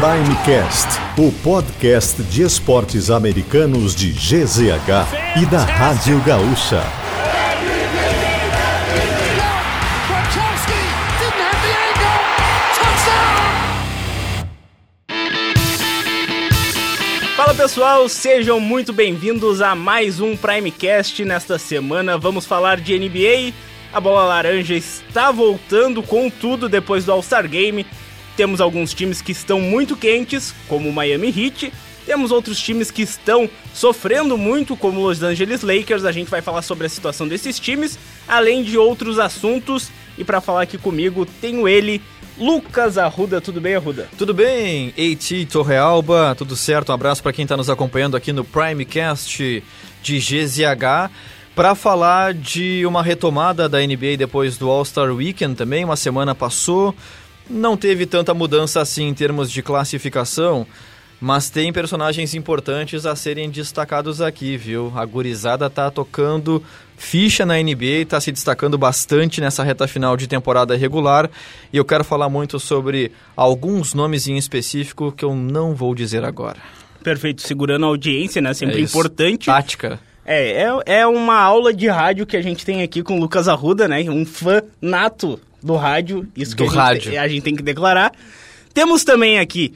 Primecast, o podcast de esportes americanos de GZH e da Rádio Gaúcha. Fala pessoal, sejam muito bem-vindos a mais um Primecast. Nesta semana vamos falar de NBA. A bola laranja está voltando com tudo depois do All-Star Game temos alguns times que estão muito quentes, como o Miami Heat. Temos outros times que estão sofrendo muito, como os Los Angeles Lakers. A gente vai falar sobre a situação desses times, além de outros assuntos. E para falar aqui comigo, tenho ele, Lucas Arruda. Tudo bem, Arruda? Tudo bem, Eiti Torrealba, tudo certo? Um abraço para quem está nos acompanhando aqui no Primecast de GZH para falar de uma retomada da NBA depois do All-Star Weekend também. Uma semana passou, não teve tanta mudança assim em termos de classificação, mas tem personagens importantes a serem destacados aqui, viu? A gurizada tá tocando ficha na NBA, tá se destacando bastante nessa reta final de temporada regular, e eu quero falar muito sobre alguns nomes em específico que eu não vou dizer agora. Perfeito, segurando a audiência, né? Sempre é importante. Tática. É, é, é uma aula de rádio que a gente tem aqui com o Lucas Arruda, né? Um fã nato do rádio, isso do que a rádio. Gente, a gente tem que declarar. Temos também aqui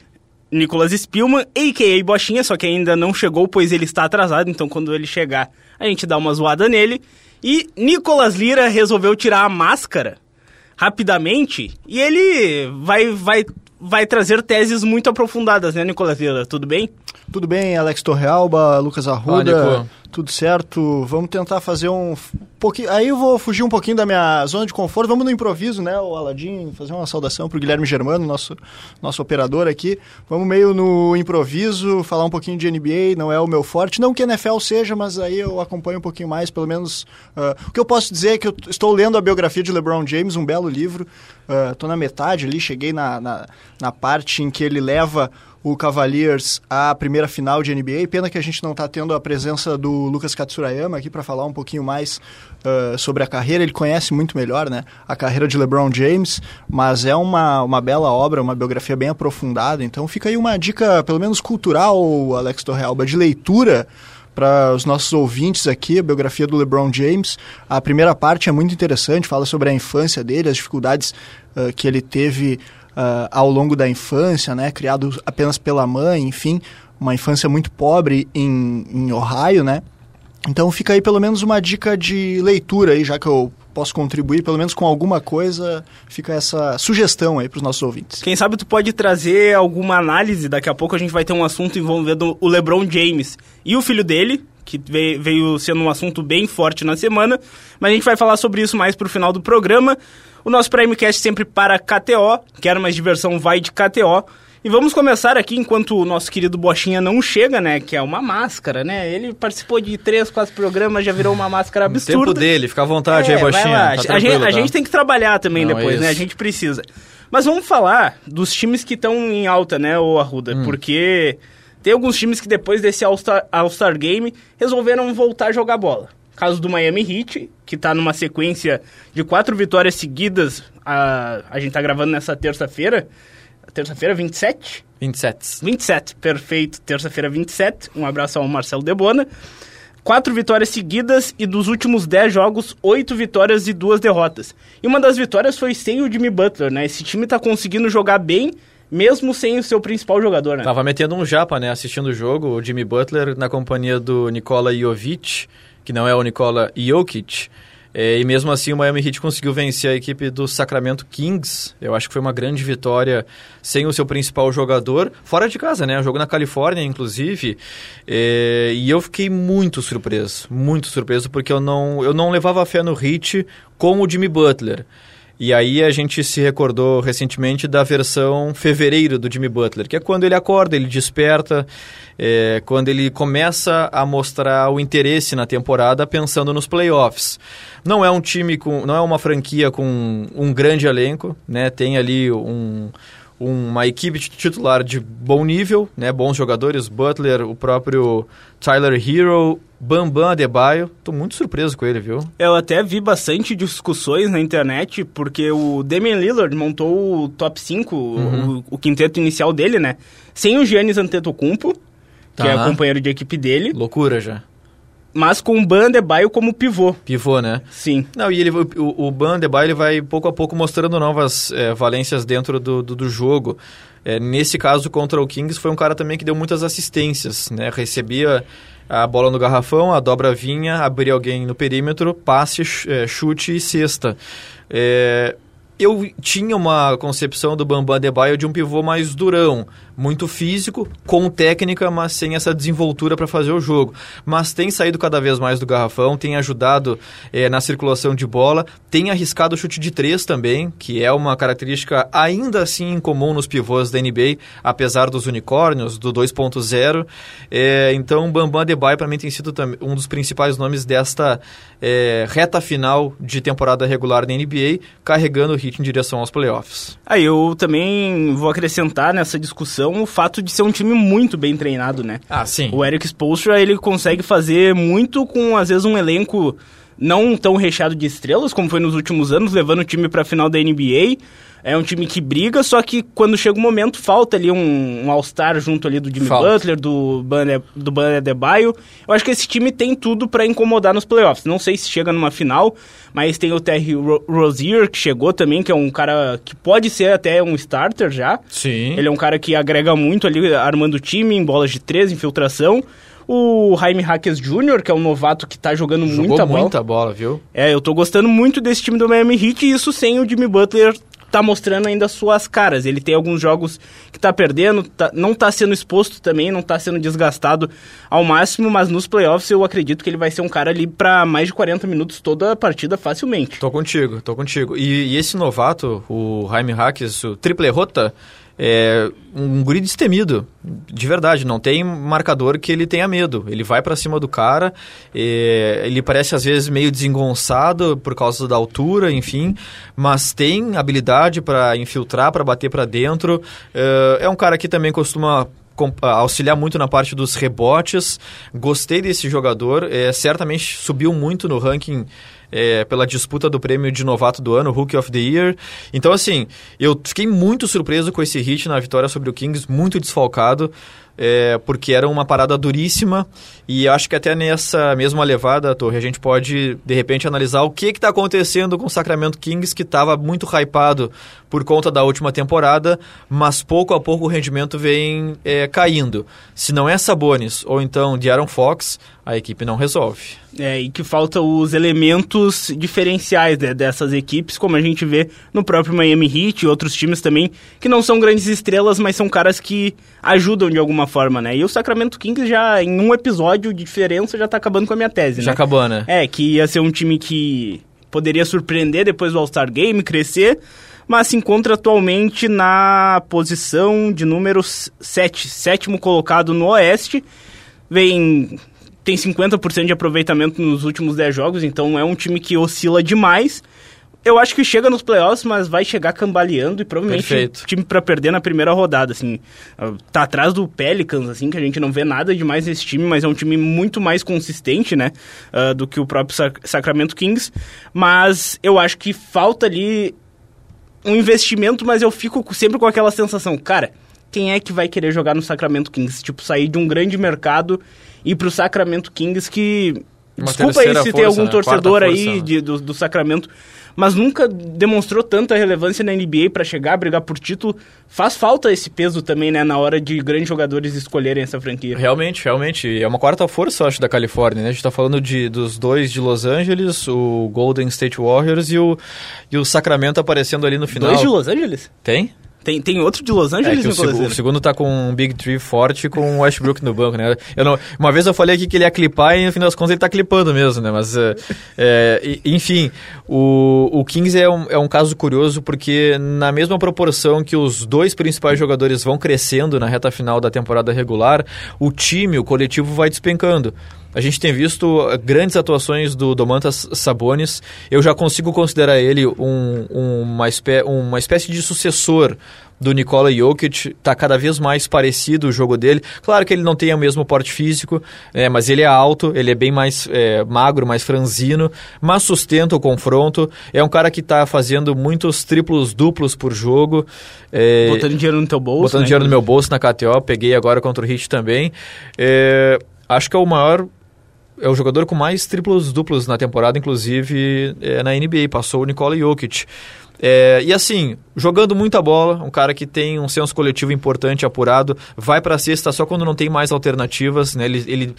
Nicolas Spielman, a.k.a. Bochinha, só que ainda não chegou, pois ele está atrasado, então quando ele chegar, a gente dá uma zoada nele. E Nicolas Lira resolveu tirar a máscara rapidamente e ele vai, vai, vai trazer teses muito aprofundadas, né, Nicolas Lira? Tudo bem? Tudo bem, Alex Torrealba, Lucas Arruda tudo certo. Vamos tentar fazer um pouquinho. Aí eu vou fugir um pouquinho da minha zona de conforto. Vamos no improviso, né? O Aladim, fazer uma saudação para o Guilherme Germano, nosso, nosso operador aqui. Vamos meio no improviso, falar um pouquinho de NBA. Não é o meu forte. Não que NFL seja, mas aí eu acompanho um pouquinho mais, pelo menos. Uh, o que eu posso dizer é que eu estou lendo a biografia de LeBron James, um belo livro. Estou uh, na metade ali, cheguei na, na, na parte em que ele leva o Cavaliers à primeira final de NBA. Pena que a gente não está tendo a presença do Lucas Katsurayama aqui para falar um pouquinho mais uh, sobre a carreira. Ele conhece muito melhor né, a carreira de LeBron James, mas é uma, uma bela obra, uma biografia bem aprofundada. Então fica aí uma dica, pelo menos cultural, Alex Torrealba, de leitura para os nossos ouvintes aqui, a biografia do LeBron James. A primeira parte é muito interessante, fala sobre a infância dele, as dificuldades uh, que ele teve uh, ao longo da infância, né, criado apenas pela mãe, enfim, uma infância muito pobre em, em Ohio, né? Então fica aí pelo menos uma dica de leitura aí, já que eu posso contribuir pelo menos com alguma coisa, fica essa sugestão aí para os nossos ouvintes. Quem sabe tu pode trazer alguma análise, daqui a pouco a gente vai ter um assunto envolvendo o LeBron James e o filho dele, que veio sendo um assunto bem forte na semana, mas a gente vai falar sobre isso mais para o final do programa. O nosso Primecast sempre para KTO, quer mais diversão, vai de KTO. E vamos começar aqui enquanto o nosso querido Bochinha não chega, né? Que é uma máscara, né? Ele participou de três, quatro programas, já virou uma máscara absurda. O tempo dele, fica à vontade é, aí, Bochinha. Tá a, gente, tá? a, gente, tem que trabalhar também não, depois, é né? A gente precisa. Mas vamos falar dos times que estão em alta, né, o Arruda? Hum. Porque tem alguns times que depois desse All-Star All -Star Game resolveram voltar a jogar bola. Caso do Miami Heat, que está numa sequência de quatro vitórias seguidas. A, a gente está gravando nessa terça-feira. Terça-feira, 27? 27. 27, perfeito. Terça-feira, 27. Um abraço ao Marcelo Debona. Quatro vitórias seguidas e dos últimos dez jogos, oito vitórias e duas derrotas. E uma das vitórias foi sem o Jimmy Butler, né? Esse time está conseguindo jogar bem, mesmo sem o seu principal jogador, né? Tava metendo um japa, né? Assistindo o jogo, o Jimmy Butler na companhia do Nikola Jovic que não é o Nikola Jokic. É, e mesmo assim o Miami Heat conseguiu vencer a equipe do Sacramento Kings. Eu acho que foi uma grande vitória sem o seu principal jogador, fora de casa, né? O jogo na Califórnia, inclusive. É, e eu fiquei muito surpreso, muito surpreso, porque eu não, eu não levava fé no Heat com o Jimmy Butler. E aí a gente se recordou recentemente da versão fevereiro do Jimmy Butler, que é quando ele acorda, ele desperta, é, quando ele começa a mostrar o interesse na temporada pensando nos playoffs. Não é um time com, não é uma franquia com um grande elenco, né? Tem ali um uma equipe titular de bom nível, né? Bons jogadores, Butler, o próprio Tyler Hero, Bambam Adebayo. Tô muito surpreso com ele, viu? Eu até vi bastante discussões na internet, porque o Damian Lillard montou o top 5, uhum. o, o, quinteto inicial dele, né? Sem o Giannis Antetokounmpo, que é o companheiro de equipe dele. Loucura já mas com o Ban Adebayo como pivô. Pivô, né? Sim. Não, e ele, o, o Ban Adebayo ele vai pouco a pouco mostrando novas é, valências dentro do, do, do jogo. É, nesse caso, contra o Kings, foi um cara também que deu muitas assistências, né? Recebia a bola no garrafão, a dobra vinha, abria alguém no perímetro, passe, é, chute e cesta. É, eu tinha uma concepção do Bambam Adebayo de um pivô mais durão, muito físico, com técnica, mas sem essa desenvoltura para fazer o jogo. Mas tem saído cada vez mais do garrafão, tem ajudado é, na circulação de bola, tem arriscado o chute de três também, que é uma característica ainda assim incomum nos pivôs da NBA, apesar dos unicórnios, do 2.0. É, então, Bambam Adebayo para mim tem sido um dos principais nomes desta é, reta final de temporada regular da NBA, carregando o hit em direção aos playoffs. Aí eu também vou acrescentar nessa discussão o fato de ser um time muito bem treinado, né? Ah, sim. O Eric Spoelstra, ele consegue fazer muito com, às vezes, um elenco não tão recheado de estrelas, como foi nos últimos anos, levando o time para a final da NBA, é um time que briga, só que quando chega o um momento, falta ali um, um All-Star junto ali do Jimmy falta. Butler, do Ban, do Ban Adebayo. Eu acho que esse time tem tudo para incomodar nos playoffs. Não sei se chega numa final, mas tem o Terry Rozier, que chegou também, que é um cara que pode ser até um starter já. Sim. Ele é um cara que agrega muito ali, armando o time, em bolas de três, infiltração. O Jaime Hackers Jr., que é um novato que tá jogando Jogou muita bola. muita bola, viu? É, eu tô gostando muito desse time do Miami Heat, e isso sem o Jimmy Butler tá mostrando ainda suas caras. Ele tem alguns jogos que tá perdendo, tá, não tá sendo exposto também, não tá sendo desgastado ao máximo, mas nos playoffs eu acredito que ele vai ser um cara ali para mais de 40 minutos toda a partida facilmente. Tô contigo, tô contigo. E, e esse novato, o Jaime Hackes, o triple rota, é um guri destemido, de verdade, não tem marcador que ele tenha medo. Ele vai para cima do cara, é, ele parece às vezes meio desengonçado por causa da altura, enfim, mas tem habilidade para infiltrar, para bater para dentro. É, é um cara que também costuma auxiliar muito na parte dos rebotes. Gostei desse jogador, é, certamente subiu muito no ranking é, pela disputa do prêmio de novato do ano, Rookie of the Year. Então, assim, eu fiquei muito surpreso com esse hit na vitória sobre o Kings, muito desfalcado é, porque era uma parada duríssima e acho que até nessa mesma levada, Torre, a gente pode de repente analisar o que está acontecendo com o Sacramento Kings, que estava muito hypado por conta da última temporada, mas pouco a pouco o rendimento vem é, caindo. Se não é Sabonis ou então de Aaron Fox, a equipe não resolve. É, e que falta os elementos diferenciais né, dessas equipes, como a gente vê no próprio Miami Heat e outros times também, que não são grandes estrelas, mas são caras que ajudam de alguma forma, né? E o Sacramento Kings já, em um episódio de diferença, já tá acabando com a minha tese, já né? acabou, né? É, que ia ser um time que poderia surpreender depois do All-Star Game, crescer, mas se encontra atualmente na posição de número 7, sétimo colocado no Oeste. Vem tem 50% de aproveitamento nos últimos 10 jogos, então é um time que oscila demais eu acho que chega nos playoffs, mas vai chegar cambaleando e provavelmente Perfeito. time para perder na primeira rodada, assim. Ah, tá atrás do Pelicans, assim, que a gente não vê nada demais nesse time, mas é um time muito mais consistente, né, uh, do que o próprio Sac Sacramento Kings. Mas eu acho que falta ali um investimento, mas eu fico sempre com aquela sensação, cara, quem é que vai querer jogar no Sacramento Kings? Tipo, sair de um grande mercado e ir pro Sacramento Kings que... Uma Desculpa aí se força, tem algum né? torcedor Quarta aí força, né? de, do, do Sacramento mas nunca demonstrou tanta relevância na NBA para chegar a brigar por título. Faz falta esse peso também, né, na hora de grandes jogadores escolherem essa franquia. Realmente, realmente. É uma quarta força, eu acho, da Califórnia, né? A gente tá falando de, dos dois de Los Angeles, o Golden State Warriors e o, e o Sacramento aparecendo ali no final. Dois de Los Angeles? Tem? Tem, tem outro de Los Angeles, é o, seg o, segundo tá com um Big Tree forte com o Westbrook no banco, né? Eu não, uma vez eu falei aqui que ele ia clipar e no fim das contas ele tá clipando mesmo, né? Mas, é, é, enfim, o, o Kings é um, é um caso curioso porque na mesma proporção que os dois principais jogadores vão crescendo na reta final da temporada regular, o time, o coletivo vai despencando. A gente tem visto eh, grandes atuações do Domantas Sabonis. Eu já consigo considerar ele um, um, uma, espé uma espécie de sucessor do Nikola Jokic, está cada vez mais parecido o jogo dele. Claro que ele não tem o mesmo porte físico, é, mas ele é alto, ele é bem mais é, magro, mais franzino, mas sustenta o confronto. É um cara que está fazendo muitos triplos duplos por jogo. É, botando dinheiro no teu bolso. Botando né? dinheiro no meu bolso na KTO, peguei agora contra o Hit também. É, acho que é o maior é o jogador com mais triplos duplos na temporada, inclusive é, na NBA. Passou o Nikola Jokic. É, e assim, jogando muita bola, um cara que tem um senso coletivo importante, apurado, vai para a cesta só quando não tem mais alternativas, né? Ele, ele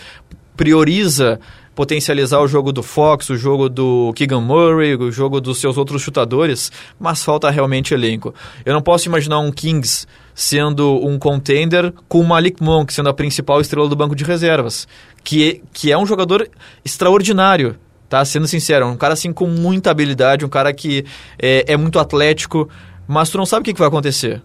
prioriza potencializar o jogo do Fox, o jogo do Keegan Murray, o jogo dos seus outros chutadores, mas falta realmente elenco. Eu não posso imaginar um Kings sendo um contender com o Malik Monk sendo a principal estrela do banco de reservas, que, que é um jogador extraordinário, tá? Sendo sincero, um cara assim com muita habilidade, um cara que é, é muito atlético, mas tu não sabe o que, que vai acontecer.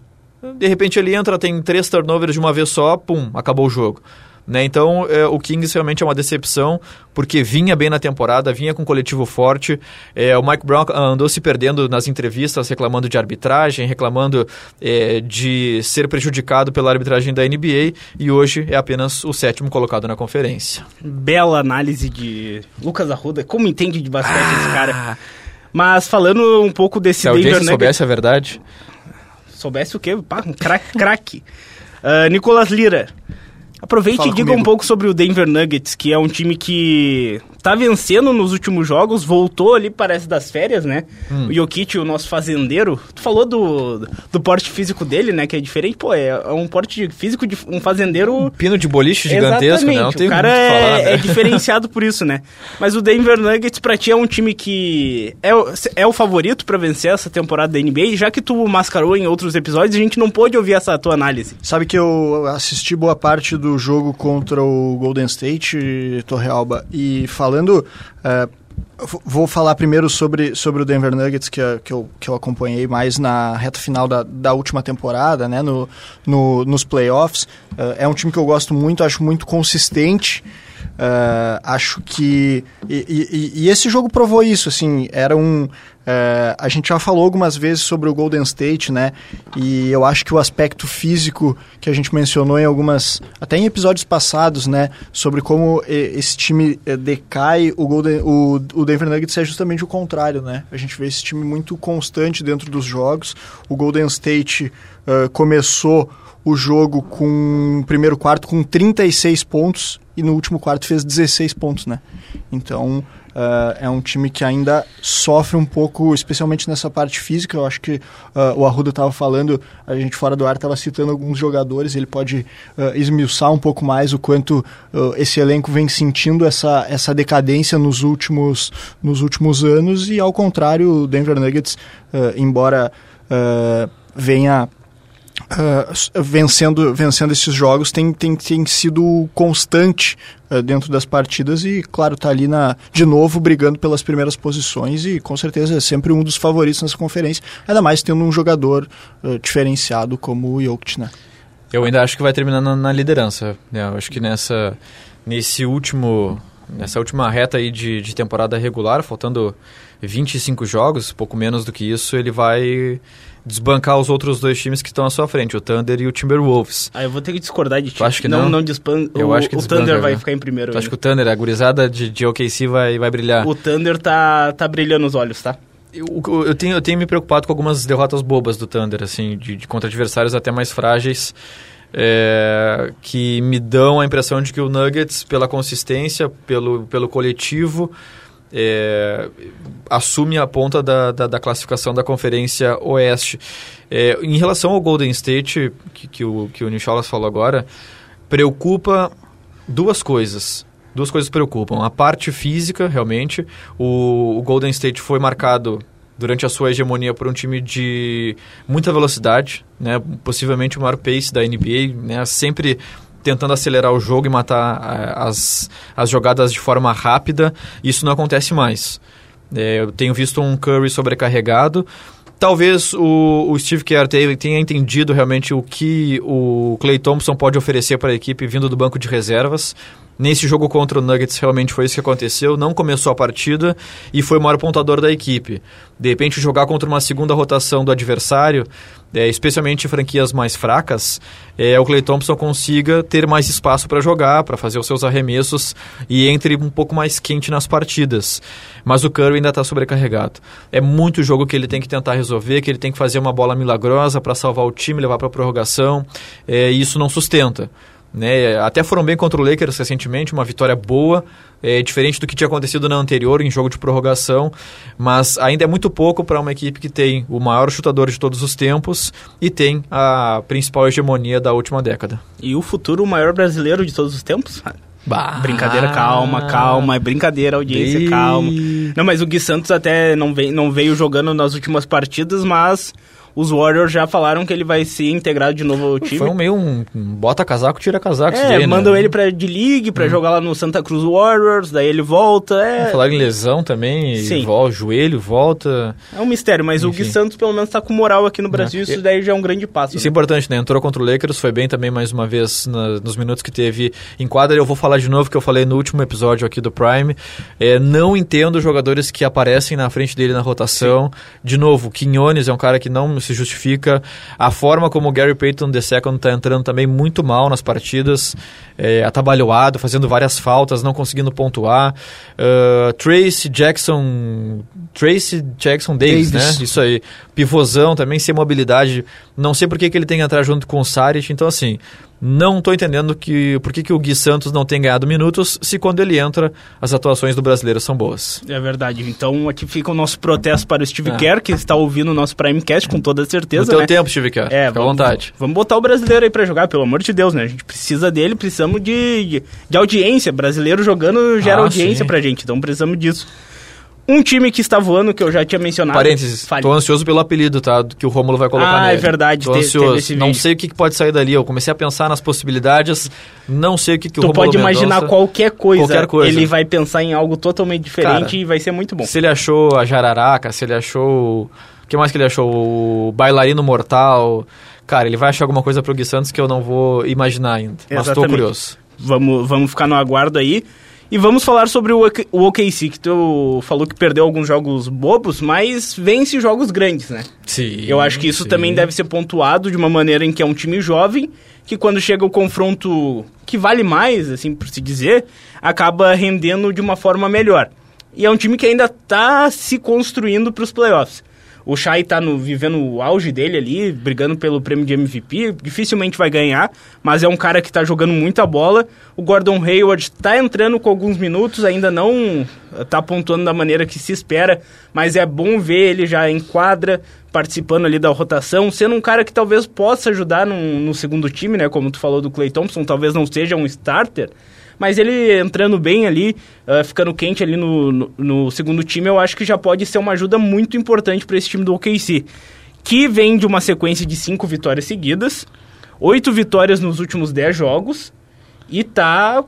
De repente ele entra, tem três turnovers de uma vez só, pum, acabou o jogo. Né? Então, é, o Kings realmente é uma decepção, porque vinha bem na temporada, vinha com um coletivo forte. É, o Mike Brown andou se perdendo nas entrevistas, reclamando de arbitragem, reclamando é, de ser prejudicado pela arbitragem da NBA, e hoje é apenas o sétimo colocado na conferência. Bela análise de Lucas Arruda. Como entende de basquete ah. esse cara? Mas falando um pouco desse Se a Denver soubesse a verdade... Soubesse o quê? Pá, um craque. craque. Uh, Nicolas Lira. Aproveite Fala e diga comigo. um pouco sobre o Denver Nuggets, que é um time que tá vencendo nos últimos jogos, voltou ali, parece, das férias, né? Hum. O Jokic, o nosso fazendeiro, tu falou do, do porte físico dele, né? Que é diferente, pô, é, é um porte físico de um fazendeiro... Um pino de boliche gigantesco, Exatamente. né? Não tem o cara é, falar, né? é diferenciado por isso, né? Mas o Denver Nuggets, pra ti, é um time que é, é o favorito para vencer essa temporada da NBA, já que tu mascarou em outros episódios, a gente não pôde ouvir essa tua análise. Sabe que eu assisti boa parte do jogo contra o Golden State, Torre Alba, e falando falando. Uh, vou falar primeiro sobre, sobre o Denver Nuggets, que, que, eu, que eu acompanhei mais na reta final da, da última temporada, né, no, no nos playoffs. Uh, é um time que eu gosto muito, acho muito consistente. Uh, acho que. E, e, e, esse jogo provou isso, assim, era um. Uh, a gente já falou algumas vezes sobre o Golden State, né? E eu acho que o aspecto físico que a gente mencionou em algumas. até em episódios passados, né? Sobre como esse time eh, decai, o, Golden, o, o Denver Nuggets é justamente o contrário, né? A gente vê esse time muito constante dentro dos jogos. O Golden State uh, começou o jogo com primeiro quarto com 36 pontos e no último quarto fez 16 pontos, né? Então uh, é um time que ainda sofre um pouco, especialmente nessa parte física. Eu acho que uh, o Arruda estava falando, a gente fora do ar estava citando alguns jogadores, ele pode uh, esmiuçar um pouco mais o quanto esse elenco vem sentindo essa, essa decadência nos últimos, nos últimos anos e ao contrário, o Denver Nuggets, embora venha uh, vencendo, vencendo esses jogos tem, tem, tem sido constante uh, dentro das partidas e, claro, está ali na, de novo brigando pelas primeiras posições e com certeza é sempre um dos favoritos nessa conferência, ainda mais tendo um jogador uh, diferenciado como o Jokic, né? Eu ainda acho que vai terminar na, na liderança. Né? Eu acho que nessa, nesse último, nessa última reta aí de, de temporada regular, faltando 25 jogos, pouco menos do que isso, ele vai desbancar os outros dois times que estão à sua frente, o Thunder e o Timberwolves. Ah, eu vou ter que discordar de ti. acho que não? Não, não despan... Eu o, acho que o Thunder vai né? ficar em primeiro. Acho que o Thunder, a gurizada de, de OKC vai, vai brilhar. O Thunder tá, tá brilhando os olhos, tá? Eu, eu, tenho, eu tenho me preocupado com algumas derrotas bobas do Thunder, assim, de, de contra adversários até mais frágeis. É, que me dão a impressão de que o Nuggets, pela consistência, pelo, pelo coletivo, é, assume a ponta da, da, da, classificação da Conferência Oeste. É, em relação ao Golden State, que, que o, que o Nicholas falou agora, preocupa duas coisas. Duas coisas preocupam. A parte física, realmente. O, o Golden State foi marcado durante a sua hegemonia por um time de muita velocidade, né? possivelmente o maior pace da NBA, né? sempre tentando acelerar o jogo e matar eh, as, as jogadas de forma rápida. Isso não acontece mais. É, eu tenho visto um Curry sobrecarregado. Talvez o, o Steve Kerr tenha entendido realmente o que o Clay Thompson pode oferecer para a equipe vindo do banco de reservas. Nesse jogo contra o Nuggets, realmente foi isso que aconteceu. Não começou a partida e foi o maior pontuador da equipe. De repente, jogar contra uma segunda rotação do adversário, é, especialmente franquias mais fracas, é, o Clay Thompson consiga ter mais espaço para jogar, para fazer os seus arremessos e entre um pouco mais quente nas partidas. Mas o Curry ainda está sobrecarregado. É muito jogo que ele tem que tentar resolver, que ele tem que fazer uma bola milagrosa para salvar o time, levar para a prorrogação, é, e isso não sustenta. Né? Até foram bem contra o Lakers recentemente, uma vitória boa, é, diferente do que tinha acontecido na anterior, em jogo de prorrogação, mas ainda é muito pouco para uma equipe que tem o maior chutador de todos os tempos e tem a principal hegemonia da última década. E o futuro maior brasileiro de todos os tempos? Bah. Brincadeira, calma, calma, é brincadeira, audiência, Bem... calma. Não, mas o Gui Santos até não veio, não veio jogando nas últimas partidas, mas os Warriors já falaram que ele vai ser integrado de novo ao time. Foi um meio um, bota casaco, tira casaco. É, daí, mandam né? ele pra D-League pra hum. jogar lá no Santa Cruz Warriors, daí ele volta. É... Falar em lesão também, Sim. Volta, joelho, volta. É um mistério, mas Enfim. o Gui Santos pelo menos tá com moral aqui no é. Brasil, isso daí já é um grande passo. Isso é né? é importante, né? Entrou contra o Lakers, foi bem também mais uma vez na, nos minutos que teve em quadra. Eu vou falar de novo que eu falei no último episódio aqui do Prime. É, não entendo jogadores que aparecem na frente dele na rotação. Sim. De novo, Quinones é um cara que não se justifica a forma como o Gary Payton II está entrando também muito mal nas partidas, é, atabalhoado, fazendo várias faltas, não conseguindo pontuar. Uh, Tracy Jackson, Tracy Jackson Davis, Davis, né? Isso aí. Pivôzão também, sem mobilidade. Não sei por que, que ele tem que entrar junto com o Saric. Então, assim, não estou entendendo que, por que, que o Gui Santos não tem ganhado minutos se quando ele entra as atuações do brasileiro são boas. É verdade. Então aqui fica o nosso protesto para o Steve ah. Kerr, que está ouvindo o nosso Primecast com toda certeza. No teu né? tempo, Steve Kerr. É, Fica vamos, à vontade. Vamos botar o brasileiro aí para jogar, pelo amor de Deus, né? A gente precisa dele, precisamos de, de, de audiência. Brasileiro jogando gera ah, audiência pra gente, então precisamos disso. Um time que está voando, que eu já tinha mencionado. Parênteses, fale. tô ansioso pelo apelido, tá? Que o Rômulo vai colocar ah, nele. Ah, é verdade. Tô ansioso. não sei o que pode sair dali. Eu comecei a pensar nas possibilidades, não sei o que, que o Rômulo Tu pode imaginar qualquer coisa. Qualquer coisa. Ele vai pensar em algo totalmente diferente Cara, e vai ser muito bom. Se ele achou a jararaca, se ele achou... O que mais que ele achou? O bailarino mortal... Cara, ele vai achar alguma coisa pro Gui Santos que eu não vou imaginar ainda. Exatamente. Mas tô curioso. Vamos, vamos ficar no aguardo aí. E vamos falar sobre o, o OKC, que tu falou que perdeu alguns jogos bobos, mas vence jogos grandes, né? Sim. Eu acho que isso sim. também deve ser pontuado de uma maneira em que é um time jovem, que quando chega o confronto que vale mais, assim por se dizer, acaba rendendo de uma forma melhor. E é um time que ainda está se construindo para os playoffs. O Shai tá no, vivendo o auge dele ali, brigando pelo prêmio de MVP. Dificilmente vai ganhar, mas é um cara que tá jogando muita bola. O Gordon Hayward tá entrando com alguns minutos, ainda não tá pontuando da maneira que se espera, mas é bom ver ele já em quadra, participando ali da rotação, sendo um cara que talvez possa ajudar no, no segundo time, né? Como tu falou do Clay Thompson, talvez não seja um starter, mas ele entrando bem ali, uh, ficando quente ali no, no, no, segundo time, eu acho que já pode ser uma ajuda muito importante para esse time do OKC. Que vem de uma sequência de cinco vitórias seguidas, oito vitórias nos últimos dez jogos, e tá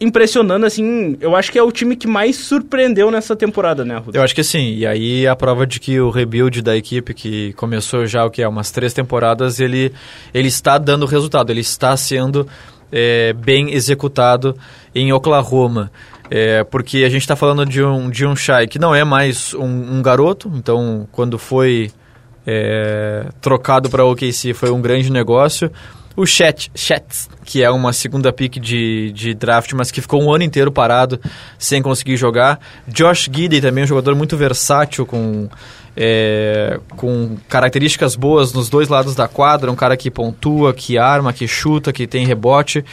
impressionando, assim, eu acho que é o time que mais surpreendeu nessa temporada, né, Ruda? Eu acho que sim, e aí a prova de que o rebuild da equipe, que começou já, o que é, umas três temporadas, ele, ele está dando resultado, ele está sendo é, bem executado em Oklahoma. É, porque a gente está falando de um, de um Shai que não é mais um, um garoto, então quando foi é, trocado para OKC foi um grande negócio. O Chet, Chet, que é uma segunda pick de, de draft, mas que ficou um ano inteiro parado sem conseguir jogar. Josh Gidey também, um jogador muito versátil, com é, com características boas nos dois lados da quadra, um cara que pontua, que arma, que chuta, que tem rebote.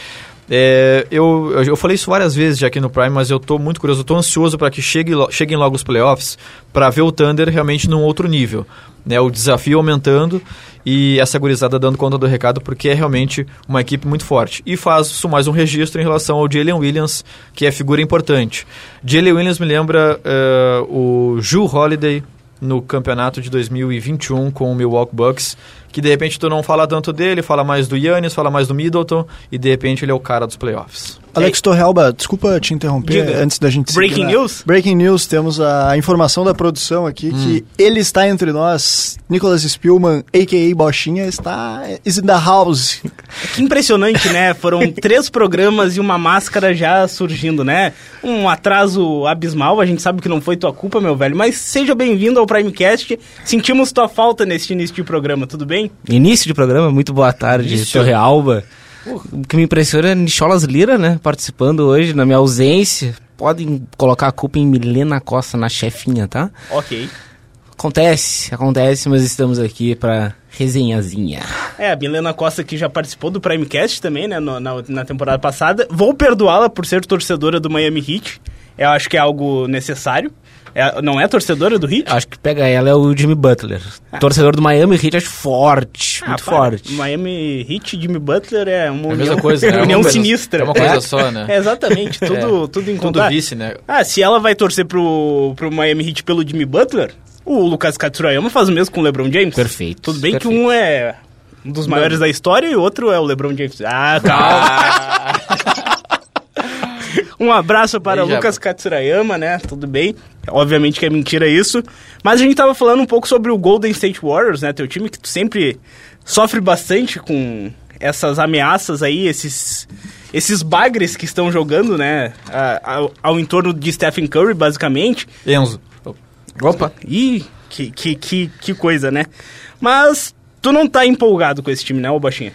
É, eu, eu falei isso várias vezes já aqui no Prime, mas eu estou muito curioso, eu estou ansioso para que chegue, cheguem logo os playoffs para ver o Thunder realmente num outro nível. Né, o desafio aumentando e essa gurizada dando conta do recado, porque é realmente uma equipe muito forte. E faço mais um registro em relação ao Jalen Williams, que é figura importante. Jalen Williams me lembra uh, o Ju Holiday, no campeonato de 2021 com o Milwaukee Bucks, que de repente tu não fala tanto dele, fala mais do Yannis, fala mais do Middleton, e de repente ele é o cara dos playoffs. Alex Torrealba, desculpa te interromper Diga. antes da gente Breaking seguir, news? Breaking news, temos a informação da produção aqui hum. que ele está entre nós. Nicholas Spielman, a.k.a. Bochinha, está is in the house. Que impressionante, né? Foram três programas e uma máscara já surgindo, né? Um atraso abismal, a gente sabe que não foi tua culpa, meu velho, mas seja bem-vindo ao Primecast. Sentimos tua falta neste início de programa, tudo bem? Início de programa, muito boa tarde, Torrealba. O que me impressiona é Nicholas Lira, né? Participando hoje, na minha ausência. Podem colocar a culpa em Milena Costa, na chefinha, tá? Ok. Acontece, acontece, mas estamos aqui para resenhazinha. É, a Milena Costa que já participou do Primecast também, né, no, na, na temporada passada. Vou perdoá-la por ser torcedora do Miami Heat. Eu acho que é algo necessário. É, não é torcedora do Heat? Acho que pega ela é o Jimmy Butler. Ah. Torcedor do Miami Heat, acho forte, ah, muito para. forte. Miami Heat e Jimmy Butler é uma é união, coisa, né? união sinistra. É uma coisa é. só, né? É, exatamente, tudo, é. tudo em Tudo vice, né? Ah, se ela vai torcer pro, pro Miami Heat pelo Jimmy Butler, o Lucas Katsurayama faz o mesmo com o LeBron James. Perfeito. Tudo bem perfeito. que um é um dos maiores Não. da história e o outro é o LeBron James. Ah, calma. Um abraço para Lucas Katsurayama, né? Tudo bem. Obviamente que é mentira isso. Mas a gente tava falando um pouco sobre o Golden State Warriors, né? Teu time que tu sempre sofre bastante com essas ameaças aí, esses esses bagres que estão jogando, né? Ao, ao entorno de Stephen Curry, basicamente. Enzo. Opa, ih, que, que, que, que coisa, né? Mas tu não tá empolgado com esse time, né, ô Baixinha?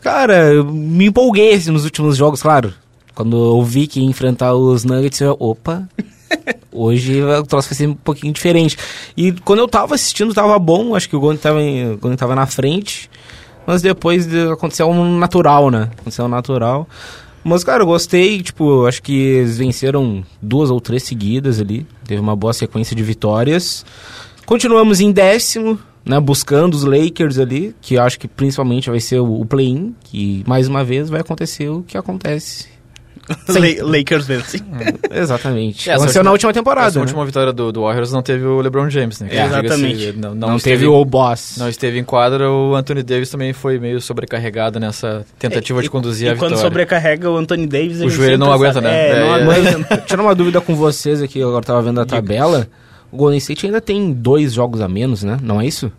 Cara, eu me empolguei assim, nos últimos jogos, claro. Quando eu vi que ia enfrentar os Nuggets, eu, opa, hoje o troço vai ser um pouquinho diferente. E quando eu tava assistindo, tava bom, acho que o Golden tava, em, o tava na frente, mas depois aconteceu um natural, né? Aconteceu um natural. Mas, cara, eu gostei, tipo, acho que eles venceram duas ou três seguidas ali, teve uma boa sequência de vitórias. Continuamos em décimo, né, buscando os Lakers ali, que acho que principalmente vai ser o, o play-in, que mais uma vez vai acontecer o que acontece Lakers vencem. exatamente. É, Aconteceu na última temporada. Essa né? última vitória do, do, Warriors não teve o LeBron James, né? É, exatamente. Não, não, não esteve, teve o boss. Não esteve em quadra, o Anthony Davis também foi meio sobrecarregado nessa tentativa é, de conduzir e, a vitória. E quando sobrecarrega o Anthony Davis... O joelho não aguenta, né? É, não aguenta. Tirar uma dúvida com vocês aqui, eu agora tava vendo a tabela. O Golden State ainda tem dois jogos a menos, né? Não é isso?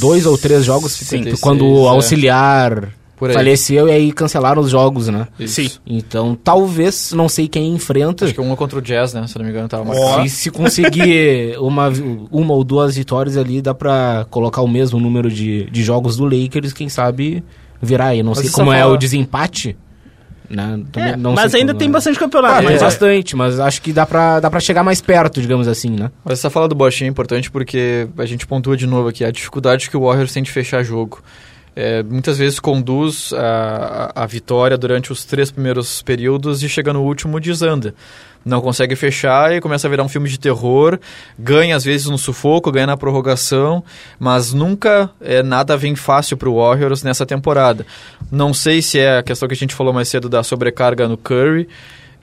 Dois ou três jogos Sim, quando o é. auxiliar faleceu e aí cancelaram os jogos, né? Isso. Sim. Então, talvez, não sei quem enfrenta. Acho que um é contra o Jazz, né? Se não me engano, tava marcado. Se, se conseguir uma, uma ou duas vitórias ali, dá pra colocar o mesmo número de, de jogos do Lakers, quem sabe virar aí. Não Mas sei como fala... é o desempate. Né? É, mas ainda tem bastante campeonato. Ah, mas é. bastante, mas acho que dá pra, dá pra chegar mais perto, digamos assim, né? Mas essa fala do Bosch é importante porque a gente pontua de novo aqui a dificuldade que o Warriors tem de fechar jogo é, muitas vezes conduz a, a, vitória durante os três primeiros períodos e chega no último desanda. Não consegue fechar e começa a virar um filme de terror. Ganha às vezes no sufoco, ganha na prorrogação, mas nunca é, nada vem fácil para o Warriors nessa temporada. Não sei se é a questão que a gente falou mais cedo da sobrecarga no Curry.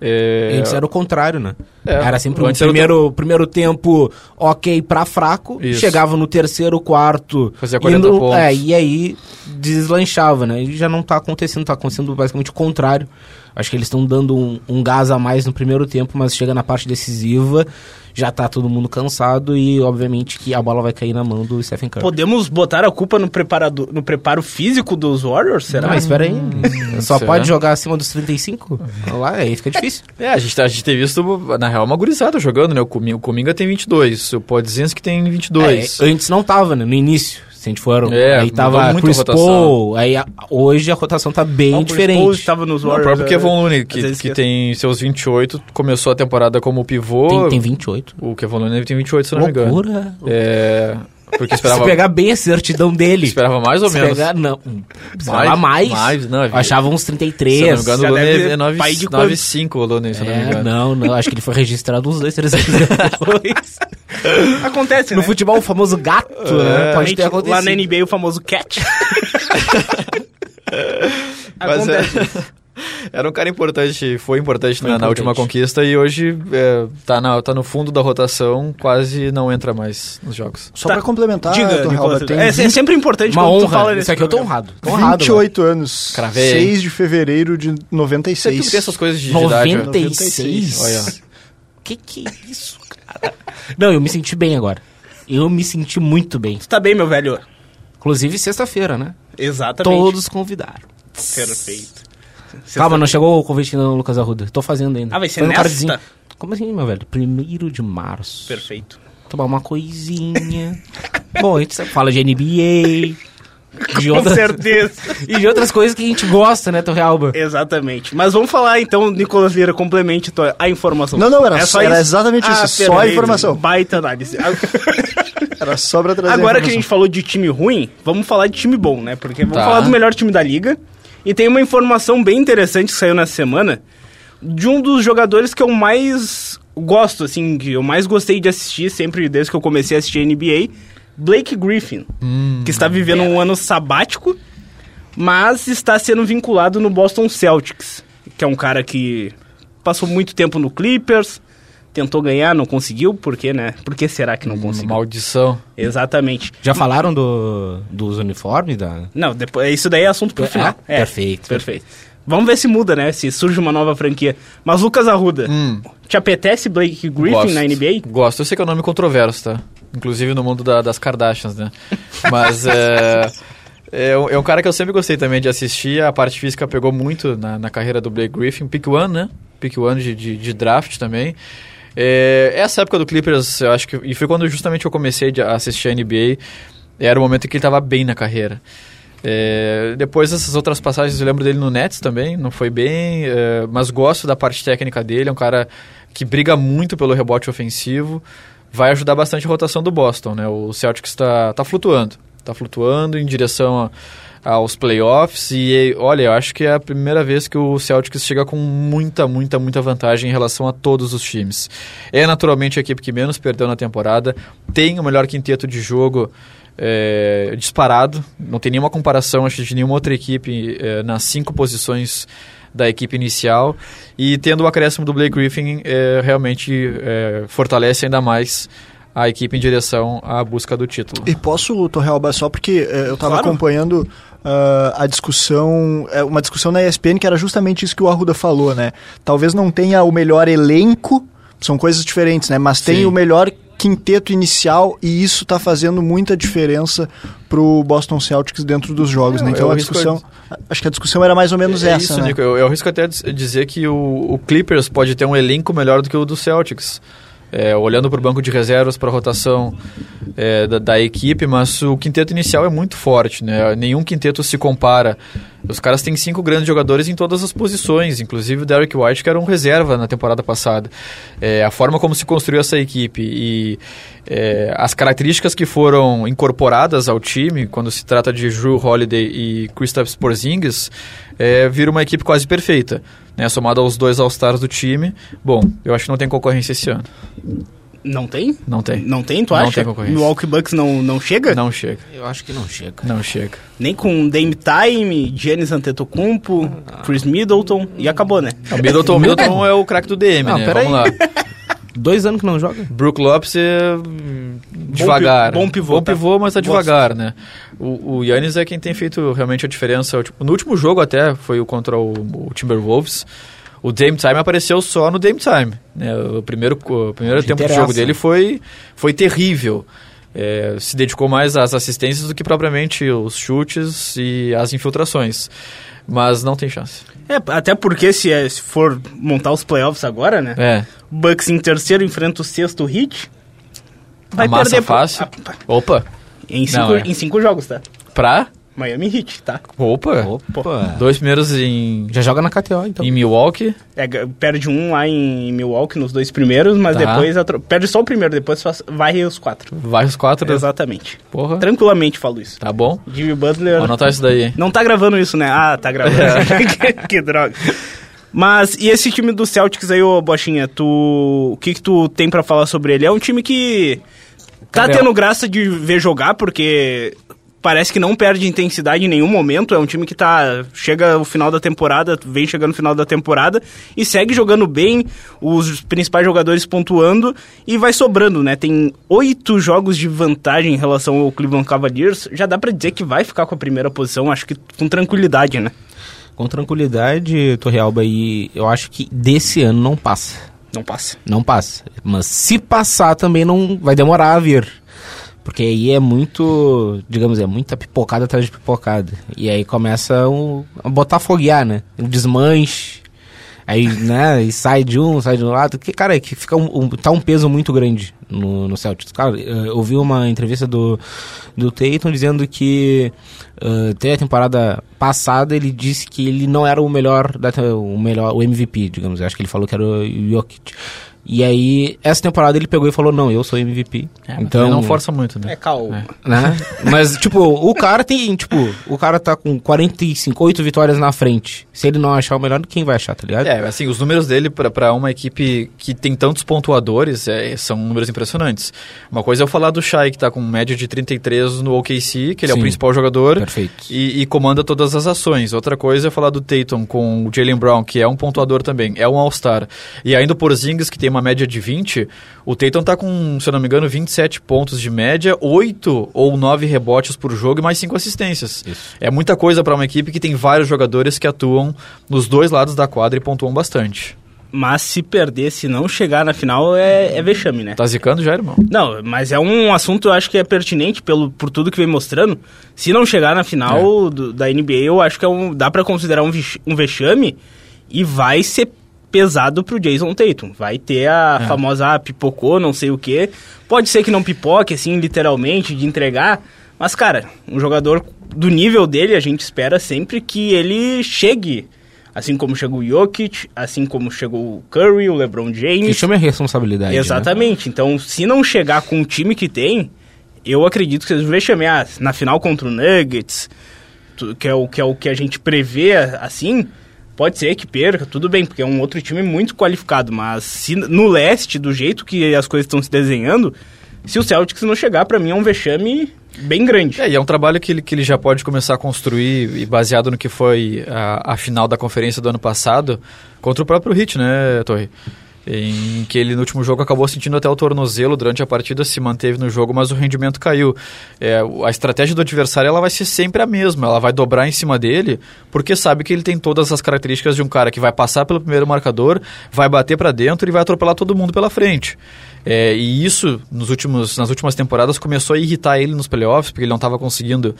É... Antes era o contrário, né? É, era sempre um primeiro, o... primeiro tempo ok pra fraco, Isso. chegava no terceiro, quarto. Fazia 40 indo, pontos. É, e aí deslanchava, né? E já não tá acontecendo, tá acontecendo basicamente o contrário. Acho que eles estão dando um, um gás a mais no primeiro tempo, mas chega na parte decisiva já tá todo mundo cansado e, obviamente, que a bola vai cair na mão do Stephen Curry. Podemos botar a culpa no, preparado, no preparo físico dos Warriors, será? Não, mas espera aí. Hum, Só será? pode jogar acima dos 35? Lá, aí fica difícil. É, a gente, tá, a gente tem visto, na real, uma gurizada jogando, né? O Cominga, o Cominga tem 22, o que tem 22. É, antes não tava, né? No início se a gente for. É, aí tava Chris Paul, aí a, hoje a rotação tá bem diferente. Chris estava nos Warriors. Não, o próprio é, Kevon Looney, que, que tem seus 28, começou a temporada como pivô. Tem, tem 28. O Kevon Looney tem 28, se não Loucura. me engano. É. Porque esperava... Se pegar bem a certidão dele. Esperava mais ou Se menos. Pegar, não. Esperava mais. mais. não, é Achava uns 33. Se não me engano, o Lone é 9,5 o Lone, se é, não me engano. Não, não. Acho que ele foi registrado uns dois, três anos depois. Acontece, No né? futebol, o famoso gato, é, né? Pode ter acontecido. Lá na NBA, o famoso cat. Acontece. É... Era um cara importante, foi importante, foi na, importante. na, última conquista e hoje é, tá, na, tá no fundo da rotação, quase não entra mais nos jogos. Só tá. pra complementar, Diga, Nicolas, tem é, 20... é, sempre importante uma honra. fala Isso aqui eu tô honrado. Tô 28 honrado, anos. Cravei. 6 de fevereiro de 96. Você tem essas coisas de 96? idade. Olha. Que que é isso, cara? Não, eu me senti bem agora. Eu me senti muito bem. Você tá bem, meu velho? Inclusive sexta-feira, né? Exatamente. Todos convidaram. Perfeito. Calma, não chegou o convite ainda no Lucas Arruda. Tô fazendo ainda. Ah, vai ser nesta? Como assim, meu velho? Primeiro de março. Perfeito. Tomar uma coisinha. Bom, a gente fala de NBA, de outras, Com certeza. e de outras coisas que a gente gosta, né, Torrealba? Exatamente. Mas vamos falar então, Nicolas Lira, complemente a informação. Não, não, era, é só era exatamente ah, isso, só a informação. Baita análise. era só pra trazer Agora que a gente falou de time ruim, vamos falar de time bom, né? Porque vamos tá. falar do melhor time da liga. E tem uma informação bem interessante que saiu nessa semana de um dos jogadores que eu mais gosto, assim, que eu mais gostei de assistir sempre desde que eu comecei a assistir NBA, Blake Griffin, hum, que está vivendo um ano sabático, mas está sendo vinculado no Boston Celtics, que é um cara que passou muito tempo no Clippers, tentou ganhar, não conseguiu, por quê, né? Por que será que não hum, conseguiu? Maldição. Exatamente. Já falaram do, dos uniformes? Da... Não, depois, isso daí é assunto pro final. Ah, é, perfeito. Perfeito. Vamos ver se muda, né? Se surge uma nova franquia. Mas Lucas Arruda, hum. te apetece Blake Griffin Gosto. na NBA? Gosto. Eu sei que é um nome controverso, tá? Inclusive no mundo da, das Kardashians, né? Mas é, é, é, um cara que eu sempre gostei também de assistir. A parte física pegou muito na, na carreira do Blake Griffin. Pick one, né? Pick one de, de, de draft também. É, essa época do Clippers, eu acho que... E foi quando justamente eu comecei a assistir a NBA. Era o momento em que ele estava bem na carreira. É, depois essas outras passagens eu lembro dele no Nets também, não foi bem, é, mas gosto da parte técnica dele, é um cara que briga muito pelo rebote ofensivo vai ajudar bastante a rotação do Boston, né? O Celtics está tá flutuando, está flutuando em direção a, aos playoffs e olha, eu acho que é a primeira vez que o Celtics chega com muita, muita, muita vantagem em relação a todos os times. É naturalmente a equipe que menos perdeu na temporada, tem o melhor quinteto de jogo é, disparado, não tem nenhuma comparação acho, de nenhuma outra equipe é, nas cinco posições da equipe inicial e tendo o acréscimo do Blake Griffin é, realmente é, fortalece ainda mais a equipe em direção à busca do título. E posso, Torrealba, só porque é, eu estava claro. acompanhando uh, a discussão, é, uma discussão na ESPN que era justamente isso que o Arruda falou, né? Talvez não tenha o melhor elenco, são coisas diferentes, né? Mas tem Sim. o melhor quinteto inicial e isso está fazendo muita diferença para o Boston Celtics dentro dos jogos. né? Então a discussão, acho que a discussão era mais ou menos é, essa. Isso, né? Nico, eu, eu arrisco até dizer que o, o Clippers pode ter um elenco melhor do que o do Celtics é, olhando para o banco de reservas, para a rotação é, da, da, equipe, mas o quinteto inicial é muito forte, né? Nenhum quinteto se compara. Os caras têm cinco grandes jogadores em todas as posições, inclusive o Derek White, que era um reserva na temporada passada. É, a forma como se construiu essa equipe e é, as características que foram incorporadas ao time, quando se trata de Drew Holiday e Kristaps Porzingis, é, vira uma equipe quase perfeita né, somado aos dois All-Stars do time. Bom, eu acho que não tem concorrência esse ano. Não tem? Não tem. Não tem, tu acha? Não tem concorrência. Milwaukee Bucks não, não chega? Não chega. Eu acho que não chega. Não chega. Nem com Dame Time, Giannis Antetokounmpo, ah. Chris Middleton e acabou, né? O Middleton, Middleton é o craque do DM, não, né? Vamos lá. Dois anos que não joga? Brook Lopes é devagar. Bom, pivô. Bom pivô, tá? mas tá devagar, né? O, o Yannis é quem tem feito realmente a diferença. No último jogo até, foi o contra o, o Timberwolves. O Dame Time apareceu só no Dame Time. Né? O primeiro, o primeiro tempo de jogo dele foi, foi terrível. É, se dedicou mais às assistências do que propriamente os chutes e as infiltrações. Mas não tem chance. É, até porque se, é, se for montar os playoffs agora, né? É. Bucks em terceiro enfrenta o sexto hit. Vai a perder fácil. A, Opa! Em cinco, não, é. em cinco jogos, tá? Pra? Miami Heat, tá? Opa! Opa! Dois primeiros em. Já joga na KTO, então. Em Milwaukee. É, perde um lá em Milwaukee nos dois primeiros, mas tá. depois. Perde só o primeiro, depois vai os quatro. Vai os quatro? Exatamente. Porra. Tranquilamente falo isso. Tá bom. Jimmy Butler. Vou anotar isso daí. Não tá gravando isso, né? Ah, tá gravando. que, que droga. Mas, e esse time do Celtics aí, ô Bochinha, tu. O que, que tu tem para falar sobre ele? É um time que. Tá tendo graça de ver jogar, porque parece que não perde intensidade em nenhum momento. É um time que tá. Chega o final da temporada, vem chegando no final da temporada e segue jogando bem, os principais jogadores pontuando e vai sobrando, né? Tem oito jogos de vantagem em relação ao Cleveland Cavaliers. Já dá para dizer que vai ficar com a primeira posição, acho que com tranquilidade, né? Com tranquilidade, Torrealba, e eu acho que desse ano não passa. Não passa. Não passa. Mas se passar também não vai demorar a vir. Porque aí é muito, digamos, é muita pipocada atrás de pipocada. E aí começa a botar foguear, né? Um desmanche. Aí, né, e sai de um, sai de um lado. Que, cara, é que fica um, um, tá um peso muito grande no, no Celtics. Cara, eu ouvi uma entrevista do, do Tatum dizendo que uh, até a temporada passada ele disse que ele não era o melhor, o melhor, o MVP, digamos. Eu acho que ele falou que era o Jokic. E aí, essa temporada ele pegou e falou: Não, eu sou MVP. É, então não força muito, né? É calma. É. Né? Mas, tipo, o cara tem, tipo, o cara tá com 45, 8 vitórias na frente. Se ele não achar o melhor, quem vai achar, tá ligado? É, assim, os números dele para uma equipe que tem tantos pontuadores é, são números impressionantes. Uma coisa é eu falar do Shai, que tá com média de 33 no OKC, que ele Sim, é o principal jogador. Perfeito. E, e, comanda todas as ações. Outra coisa é falar do Tatum com o Jalen Brown, que é um pontuador também, é um All-Star. E ainda o Porzingis, que tem uma uma média de 20, o Tatum tá com, se eu não me engano, 27 pontos de média, 8 ou 9 rebotes por jogo e mais 5 assistências. Isso. É muita coisa para uma equipe que tem vários jogadores que atuam nos dois lados da quadra e pontuam bastante. Mas se perder, se não chegar na final, é, é vexame, né? Tá zicando já, irmão? Não, mas é um assunto eu acho que é pertinente pelo, por tudo que vem mostrando. Se não chegar na final é. do, da NBA, eu acho que é um, dá para considerar um, um vexame e vai ser pesado pro Jason Tatum. Vai ter a é. famosa ah, pipocou, não sei o que. Pode ser que não pipoque, assim, literalmente, de entregar. Mas, cara, um jogador do nível dele, a gente espera sempre que ele chegue. Assim como chegou o Jokic, assim como chegou o Curry, o LeBron James. Que chama a responsabilidade. Né? Exatamente. Né? Então, se não chegar com o time que tem, eu acredito que vocês vão chamar na final contra o Nuggets, que é o que, é o que a gente prevê assim Pode ser que perca, tudo bem, porque é um outro time muito qualificado, mas se no leste, do jeito que as coisas estão se desenhando, se o Celtics não chegar, para mim é um vexame bem grande. É, e é um trabalho que ele, que ele já pode começar a construir, e baseado no que foi a, a final da conferência do ano passado, contra o próprio Hit, né, Torre? Em que ele no último jogo acabou sentindo até o tornozelo durante a partida, se manteve no jogo, mas o rendimento caiu. É, a estratégia do adversário ela vai ser sempre a mesma, ela vai dobrar em cima dele, porque sabe que ele tem todas as características de um cara que vai passar pelo primeiro marcador, vai bater para dentro e vai atropelar todo mundo pela frente. É, e isso, nos últimos, nas últimas temporadas, começou a irritar ele nos playoffs, porque ele não estava conseguindo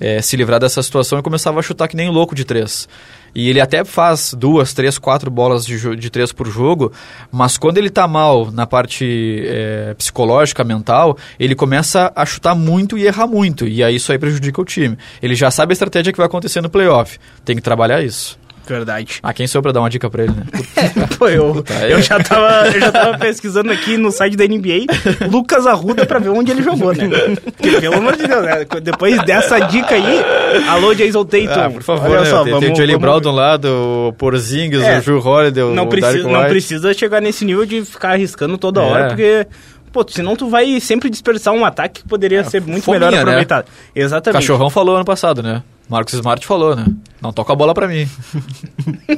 é, se livrar dessa situação e começava a chutar que nem louco de três. E ele até faz duas, três, quatro bolas de, de três por jogo, mas quando ele está mal na parte é, psicológica, mental, ele começa a chutar muito e errar muito. E aí isso aí prejudica o time. Ele já sabe a estratégia que vai acontecer no playoff. Tem que trabalhar isso. Verdade. Ah, quem sou eu pra dar uma dica pra ele, né? Pô, eu, eu, já tava, eu já tava pesquisando aqui no site da NBA Lucas Arruda pra ver onde ele jogou, né? Porque, pelo amor de Deus, né? depois dessa dica aí, alô Jason Tatum. Ah, por favor, Olha né? só, tem, vamos, tem o Jalen Brown de um lado, o Porzingis, é, o Drew Holiday, não o precisa, Não precisa chegar nesse nível de ficar arriscando toda é. hora, porque... Pô, senão tu vai sempre desperdiçar um ataque que poderia é, ser muito fominha, melhor né? aproveitado. Né? Exatamente. Cachorrão falou ano passado, né? Marcos Smart falou, né? Não toca a bola pra mim.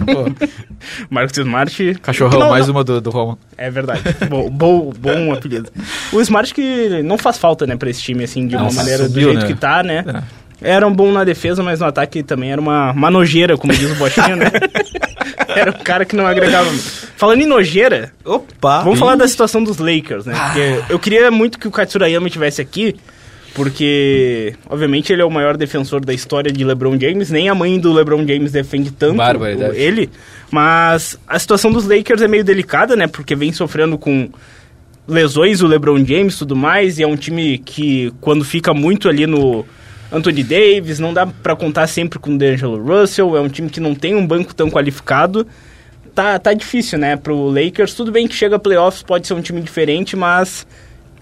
Marcos Smart. Cachorrão, não, mais não. uma do, do Roma. É verdade. bom, bom, bom apelido. O Smart que não faz falta, né, pra esse time, assim, de uma maneira subiu, do jeito né? que tá, né? É. Era um bom na defesa, mas no ataque também era uma, uma nojeira, como diz o Bochinho, né? era um cara que não agregava. Falando em nojeira, opa! Vamos falar da situação dos Lakers, né? Porque ah. eu queria muito que o Katsurayama estivesse aqui porque, obviamente, ele é o maior defensor da história de LeBron James. Nem a mãe do LeBron James defende tanto ele. Mas a situação dos Lakers é meio delicada, né? Porque vem sofrendo com lesões o LeBron James e tudo mais. E é um time que, quando fica muito ali no Anthony Davis, não dá para contar sempre com o D'Angelo Russell. É um time que não tem um banco tão qualificado. Tá, tá difícil, né? Pro Lakers. Tudo bem que chega a playoffs, pode ser um time diferente, mas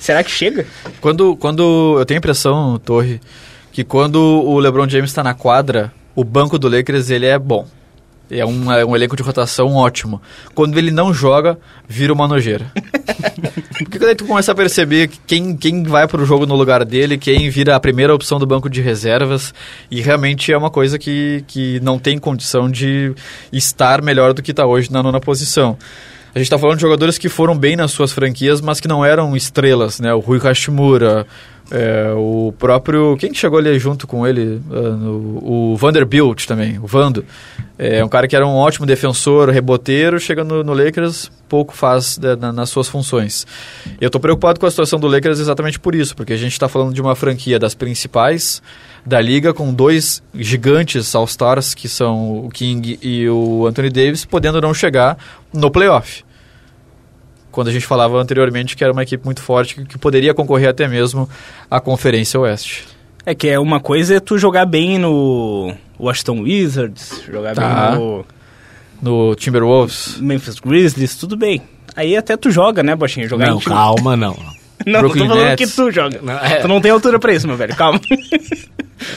Será que chega? Quando, quando eu tenho a impressão, Torre, que quando o LeBron James está na quadra, o banco do Lakers ele é bom. É um, é um elenco de rotação ótimo. Quando ele não joga, vira uma nojeira. Porque quando tu começa a perceber quem, quem vai para o jogo no lugar dele, quem vira a primeira opção do banco de reservas, e realmente é uma coisa que, que não tem condição de estar melhor do que está hoje na nona posição. A gente está falando de jogadores que foram bem nas suas franquias, mas que não eram estrelas, né? O Rui Hashimura, é, o próprio. Quem chegou ali junto com ele? Uh, o Vanderbilt também, o Vando. É um cara que era um ótimo defensor, reboteiro, chega no, no Lakers, pouco faz de, na, nas suas funções. Eu estou preocupado com a situação do Lakers exatamente por isso, porque a gente está falando de uma franquia das principais da liga, com dois gigantes All-Stars, que são o King e o Anthony Davis, podendo não chegar no playoff quando a gente falava anteriormente que era uma equipe muito forte que, poderia concorrer até mesmo à Conferência Oeste. É que é uma coisa é tu jogar bem no Washington Wizards, jogar tá. bem no no Timberwolves, Memphis Grizzlies, tudo bem. Aí até tu joga, né, Bochinha? Jogar não, calma, não. Não, Brooklyn tô falando Nets. que tu joga. Não, é. Tu não tem altura pra isso, meu velho, calma.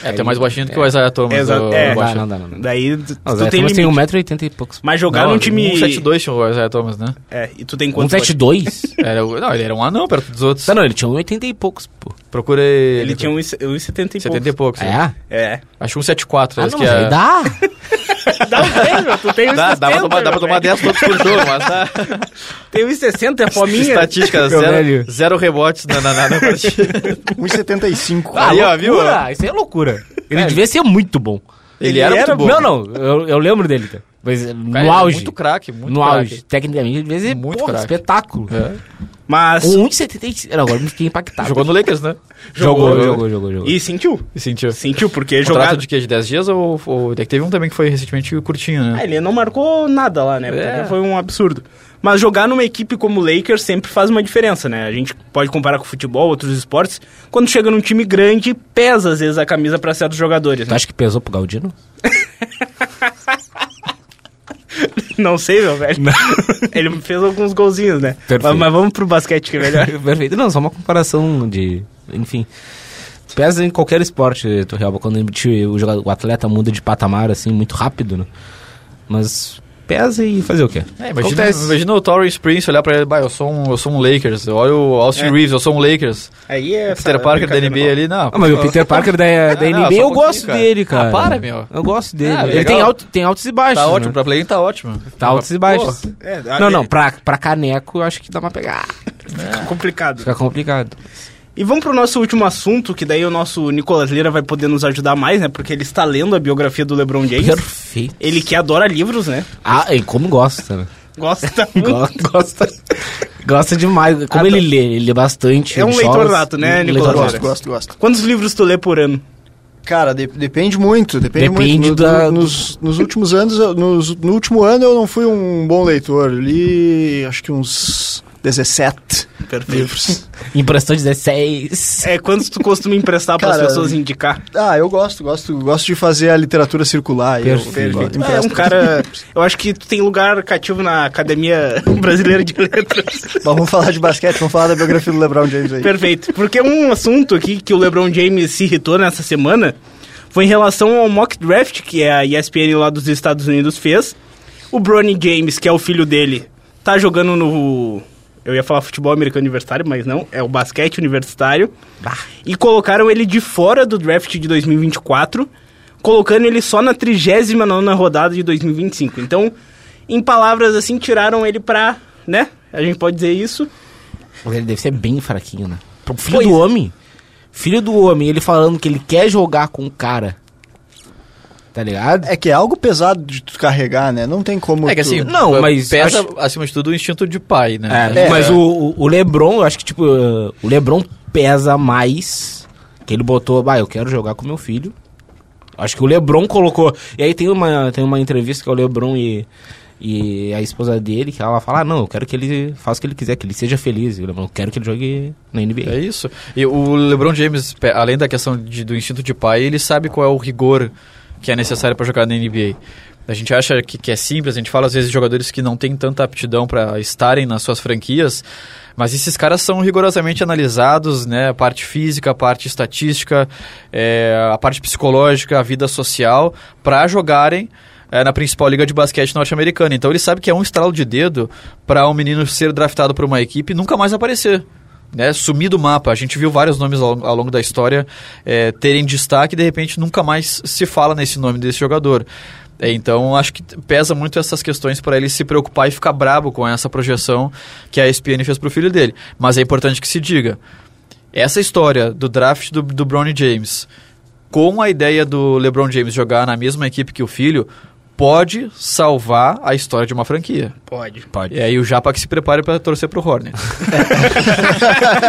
É, tu é mais baixinho do que o Isaiah Thomas. Exato, é. Não, não, não, não. Daí tu, não, tu tem Thomas tem 1,80m e poucos. Mas jogar num time... 1,72 tinha o Isaiah Thomas, né? É, e tu tem quantos? 1,72? Era, não, ele era um anão perto dos outros. Não, não, ele tinha 1,80 e poucos, pô. Procurei... Ele tinha 1,70 e poucos. 70 e poucos. É? É. Acho 1,74. Ah, não, que é... dá. dá um prêmio, tu tem 1,60. Dá, dá, pra tomar, dá pra tomar 10 todos por jogo, mas tá... Tem 1,60, é fominha. Estatística, zero, zero rebotes na, na, na partida. 1,75. Ah, Aí, ó, viu? Isso é loucura. Ele é, devia ser muito bom. Ele, ele era, era, muito bom. Não, não, eu, eu lembro dele. Tá? Mas no Cara, auge. Muito craque, muito No craque. auge. Tecnicamente, ele devia ser muito porra, espetáculo. É. Mas. Um 1,75. Não, agora me fiquei impactado. Jogou no Lakers, né? Jogou, jogou, jogou, jogou. jogou. E sentiu. E sentiu. Sentiu, porque jogado... Contrato de quê? De 10 dias ou, ou... É teve um também que foi recentemente curtinho, né? Ah, ele não marcou nada lá, né? É. Foi um absurdo. Mas jogar numa equipe como o Lakers sempre faz uma diferença, né? A gente pode comparar com o futebol, outros esportes. Quando chega num time grande, pesa às vezes a camisa para certos jogadores. Tu né? acha que pesou pro Galdino? Não sei, meu velho. Não. Ele fez alguns golzinhos, né? Mas, mas, vamos pro basquete que é melhor. Perfeito. Não, só uma comparação de. Enfim. Pesa em qualquer esporte, Torrealba, quando o atleta muda de patamar, assim, muito rápido, né? Mas pesa e fazer o quê? É, imagina, imagina o Torrance Prince olhar pra ele, bah, eu sou um, eu sou um Lakers. Olha o Austin é. Reeves, eu sou um Lakers. Aí é. Peter Parker da NBA ali, não. Ah, mas o Peter Parker da, da NBA, eu um gosto cara. dele, cara. Ah, para, meu. Eu gosto dele. Ah, ele tem, alto, tem altos e baixos. Tá né? ótimo, pra play tá ótimo. Tá altos e baixos. É, não, não, pra, pra caneco eu acho que dá pra pegar. Fica complicado. Fica complicado. E vamos pro nosso último assunto, que daí o nosso Nicolas Lira vai poder nos ajudar mais, né? Porque ele está lendo a biografia do LeBron James. Perfeito. Ele que adora livros, né? Ah, e como gosta, né? Gosta muito. gosta. Gosta demais. Como ele lê? Ele lê bastante. É um leitor nato, né, Nicolas? Gosto, gosto, gosto. Quantos livros tu lê por ano? Cara, de, depende muito, depende, depende muito. Da... No, nos, nos últimos anos, nos, no último ano eu não fui um bom leitor. Eu li, acho que uns 17 Perfeito. livros. Emprestou 16. É, quantos tu costuma emprestar para as pessoas indicar? Ah, eu gosto, gosto, gosto de fazer a literatura circular. Perfeito. Eu, é, um cara, eu acho que tu tem lugar cativo na Academia Brasileira de Letras. vamos falar de basquete, vamos falar da biografia do LeBron James aí. Perfeito. Porque um assunto aqui que o LeBron James se irritou nessa semana foi em relação ao mock draft que a ESPN lá dos Estados Unidos fez. O Bronny James, que é o filho dele, tá jogando no eu ia falar futebol americano universitário, mas não, é o basquete universitário. Bah. E colocaram ele de fora do draft de 2024, colocando ele só na 39 rodada de 2025. Então, em palavras assim, tiraram ele pra, né? A gente pode dizer isso. Ele deve ser bem fraquinho, né? Pro filho pois do homem. Filho do homem, ele falando que ele quer jogar com o cara Tá ligado? É que é algo pesado de tu carregar, né? Não tem como. É que assim, não, mas. Pesa, acho... acima de tudo, o instinto de pai, né? É, é. mas o, o Lebron, eu acho que, tipo, o Lebron pesa mais. Que ele botou, bah, eu quero jogar com meu filho. Acho que o Lebron colocou. E aí tem uma, tem uma entrevista que é o Lebron e, e a esposa dele, que ela fala: ah, não, eu quero que ele faça o que ele quiser, que ele seja feliz. Eu, eu quero que ele jogue na NBA. É isso. E o LeBron James, além da questão de, do instinto de pai, ele sabe qual é o rigor que é necessário para jogar na NBA. A gente acha que, que, é simples, a gente fala às vezes de jogadores que não têm tanta aptidão para estarem nas suas franquias, mas esses caras são rigorosamente analisados, né? A parte física, a parte estatística, é, a parte psicológica, a vida social, para jogarem é, na principal liga de basquete norte-americana. Então ele sabe que é um estralo de dedo para um menino ser draftado por uma equipe e nunca mais aparecer. Né, sumir do mapa. A gente viu vários nomes ao, ao longo da história é, terem destaque e de repente nunca mais se fala nesse nome desse jogador. É, então, acho que pesa muito essas questões para ele se preocupar e ficar brabo com essa projeção que a ESPN fez para o filho dele. Mas é importante que se diga, essa história do draft do, do James, com a ideia do LeBron James jogar na mesma equipe que o filho, pode salvar a história de uma franquia. Pode. Pode. E aí o Japa que se prepare para torcer pro Hornet.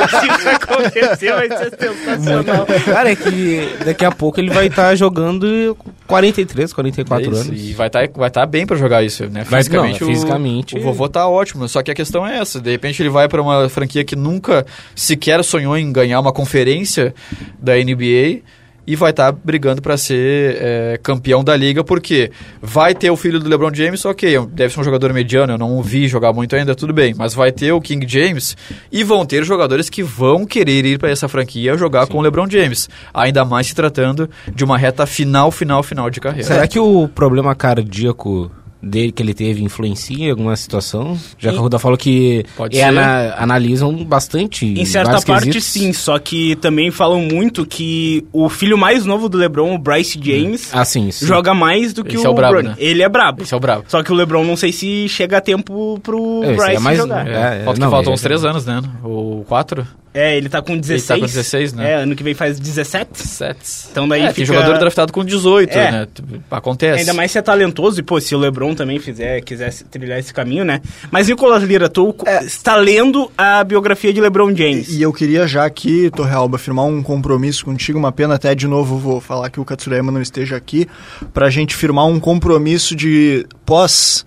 Se isso acontecer, vai ser sensacional. Cara, é que daqui a pouco ele vai estar tá jogando 43, 44 é anos. E vai estar tá, vai tá bem para jogar isso, né? Fisicamente, não, fisicamente o, o, vovô tá ótimo, só que a questão é essa, de repente ele vai para uma franquia que nunca sequer sonhou em ganhar uma conferência da NBA e vai estar tá brigando para ser é, campeão da liga, porque vai ter o filho do LeBron James, ok, deve ser um jogador mediano, eu não o vi jogar muito ainda, tudo bem, mas vai ter o King James e vão ter jogadores que vão querer ir para essa franquia jogar Sim. com o LeBron James, ainda mais se tratando de uma reta final, final, final de carreira. Será que o problema cardíaco dele que ele teve influencia em alguma situação? Já que a Ruda falou que é, ana, analisam bastante. Em certa parte, quesitos. sim. Só que também falam muito que o filho mais novo do LeBron, o Bryce James, ah, sim, sim. joga mais do que Esse o, é o brabo, né? Ele é brabo. Esse é o brabo. Só que o LeBron não sei se chega a tempo pro é, Bryce é mais, jogar. É, é, Falta não, faltam uns três anos, né? Ou quatro? É, ele tá com 16. Ele tá com 16, né? É, ano que vem faz 17. 17. Então daí é, fica... tem jogador draftado com 18, é. né? Acontece. Ainda mais se é talentoso e, pô, se o LeBron também fizer, quiser trilhar esse caminho, né? Mas, Nicolas Lira, tu é. está lendo a biografia de LeBron James. E, eu queria já aqui, Torrealba, firmar um compromisso contigo, uma pena até de novo vou falar que o Katsurayama não esteja aqui, pra gente firmar um compromisso de pós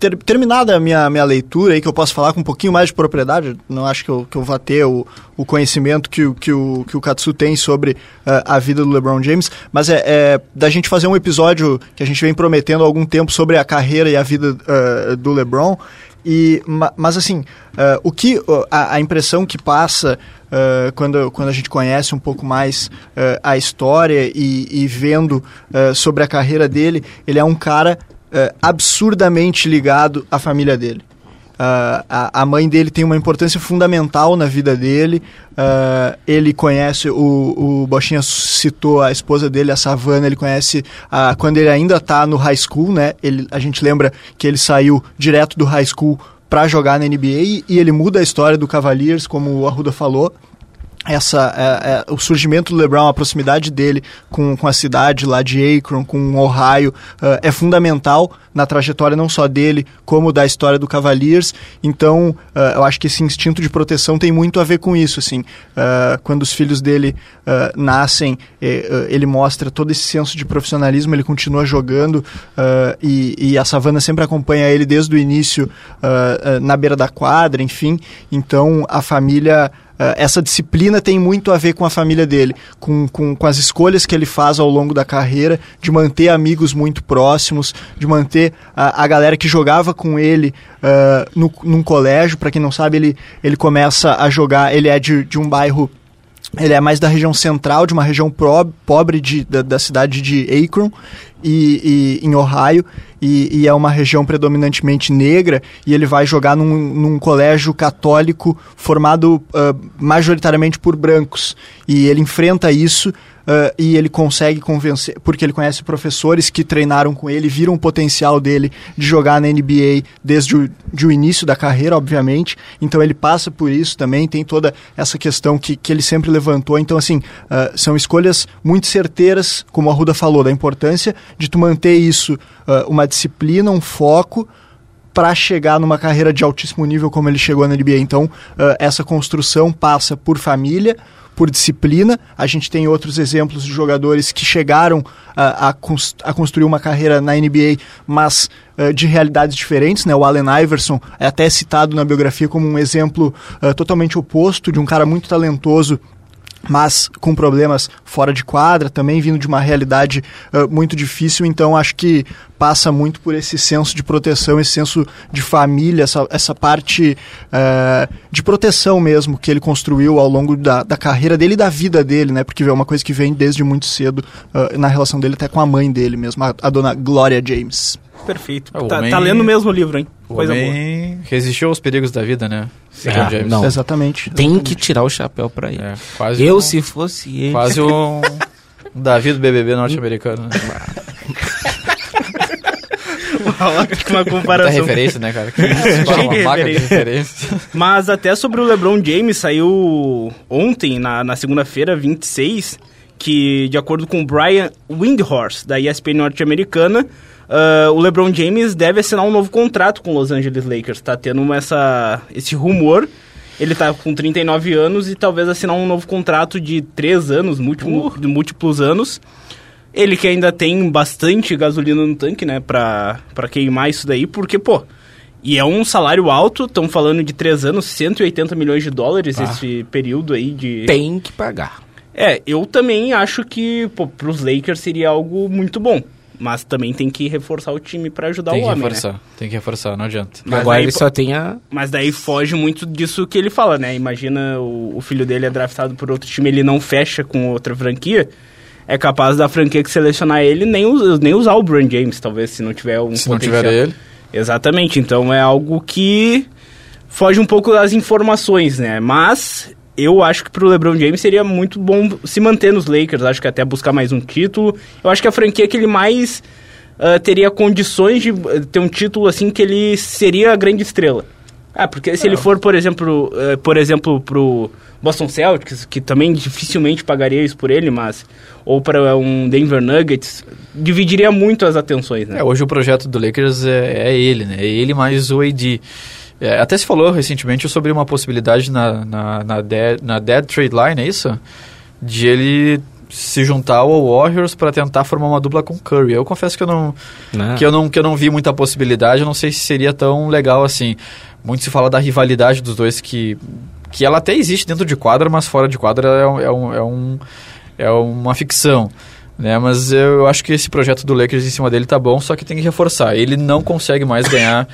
ter, terminada a minha, minha leitura aí, que eu posso falar com um pouquinho mais de propriedade, não acho que eu, que eu vá ter o, o conhecimento que, que, o, que o Katsu tem sobre uh, a vida do LeBron James, mas é, é, da gente fazer um episódio que a gente vem prometendo há algum tempo sobre a carreira e a vida uh, do LeBron. E, mas assim, uh, o que a, a, impressão que passa uh, quando, quando a gente conhece um pouco mais uh, a história e, e vendo sobre a carreira dele, ele é um cara uh, absurdamente ligado à família dele. Uh, a, a, mãe dele tem uma importância fundamental na vida dele. Uh, ele conhece, o, o Bochinha citou a esposa dele, a Savana, ele conhece uh, quando ele ainda está no high school, né? Ele, a gente lembra que ele saiu direto do high school para jogar na NBA e, ele muda a história do Cavaliers, como o Arruda falou essa é, é, o surgimento do LeBron, a proximidade dele com, com a cidade lá de Akron, com Ohio, uh, é fundamental na trajetória não só dele, como da história do Cavaliers. Então, uh, eu acho que esse instinto de proteção tem muito a ver com isso. Assim, uh, quando os filhos dele nascem, ele mostra todo esse senso de profissionalismo, ele continua jogando e, e, a Savana sempre acompanha ele desde o início na beira da quadra, enfim. Então, a família essa disciplina tem muito a ver com a família dele, com, com, com as escolhas que ele faz ao longo da carreira, de manter amigos muito próximos, de manter a, a galera que jogava com ele uh, no, num colégio. Para quem não sabe, ele, ele começa a jogar, ele é de, de um bairro ele é mais da região central, de uma região pobre de, da, da cidade de Akron, e, e em Ohio, e, e, é uma região predominantemente negra, e ele vai jogar num, num colégio católico formado uh, majoritariamente por brancos. E ele enfrenta isso Uh, e ele consegue convencer, porque ele conhece professores que treinaram com ele, viram o potencial dele de jogar na NBA desde o, de o início da carreira, obviamente. Então ele passa por isso também, tem toda essa questão que, que ele sempre levantou. Então, assim, uh, são escolhas muito certeiras, como a Ruda falou, da importância de tu manter isso, uh, uma disciplina, um foco para chegar numa carreira de altíssimo nível como ele chegou na NBA. Então, essa construção passa por família, por disciplina. A gente tem outros exemplos de jogadores que chegaram a, a, a construir uma carreira na NBA, mas uh, de realidades diferentes. Né? O Allen Iverson é até citado na biografia como um exemplo uh, totalmente oposto de um cara muito talentoso mas com problemas fora de quadra, também vindo de uma realidade uh, muito difícil, então acho que passa muito por esse senso de proteção, esse senso de família, essa, essa parte uh, de proteção mesmo que ele construiu ao longo da, da carreira dele e da vida dele, né? Porque é uma coisa que vem desde muito cedo uh, na relação dele até com a mãe dele mesmo, a, a dona Gloria James. Perfeito. É, tá, homem... tá, lendo mesmo o livro, hein? O Coisa boa. resistiu aos perigos da vida, né? É, James. Não. Exatamente, exatamente, Tem que tirar o chapéu pra ele. É, Eu, um, se fosse ele. Quase um Davi do BBB norte-americano. Né? uma comparação. Muita referência, né, cara? Que uma referência. referência. Mas até sobre o LeBron James, saiu ontem, na, na segunda-feira, 26, que, de acordo com o Brian Windhorst, da ESPN norte-americana, uh, o LeBron James deve assinar um novo contrato com o Los Angeles Lakers. Tá tendo essa, esse rumor. Ele tá com 39 anos e talvez assinar um novo contrato de 3 anos, múltiplo, uh. de múltiplos anos. Ele que ainda tem bastante gasolina no tanque, né, pra, pra queimar isso daí, porque, pô, e é um salário alto, estão falando de 3 anos, 180 milhões de dólares ah. esse período aí de... Tem que pagar. É, eu também acho que, pô, pros Lakers seria algo muito bom. Mas também tem que reforçar o time para ajudar tem o homem, reforçar, né? Tem que reforçar, não adianta. Mas Agora daí, ele só tem a... Mas daí foge muito disso que ele fala, né? Imagina o, o filho dele é draftado por outro time, ele não fecha com outra franquia é capaz da franquia que selecionar ele nem, nem usar o Brand James, talvez, se não tiver um Se potencial. não tiver ele. Exatamente, então é algo que foge um pouco das informações, né? Mas eu acho que pro LeBron James seria muito bom se manter nos Lakers, acho que até buscar mais um título. Eu acho que a franquia que ele mais uh, teria condições de uh, ter um título assim que ele seria a grande estrela. Ah, porque se ele for, por exemplo, uh, por exemplo, pro Boston Celtics, que também dificilmente pagaria isso por ele, mas ou para um Denver Nuggets, dividiria muito as atenções, né? É, hoje o projeto do Lakers é, é ele, né? É ele mais o AD. É, até se falou recentemente sobre uma possibilidade na, na, na, dead, na dead trade line, é isso? De ele se juntar ao Warriors para tentar formar uma dupla com Curry. Eu confesso que eu não, não, que eu não que eu não vi muita possibilidade, eu não sei se seria tão legal assim. Muito se fala da rivalidade dos dois que que ela até existe dentro de quadra, mas fora de quadra é um, é um, é, um, é uma ficção. Né? Mas eu acho que esse projeto do Lakers em cima dele tá bom, só que tem que reforçar. Ele não consegue mais ganhar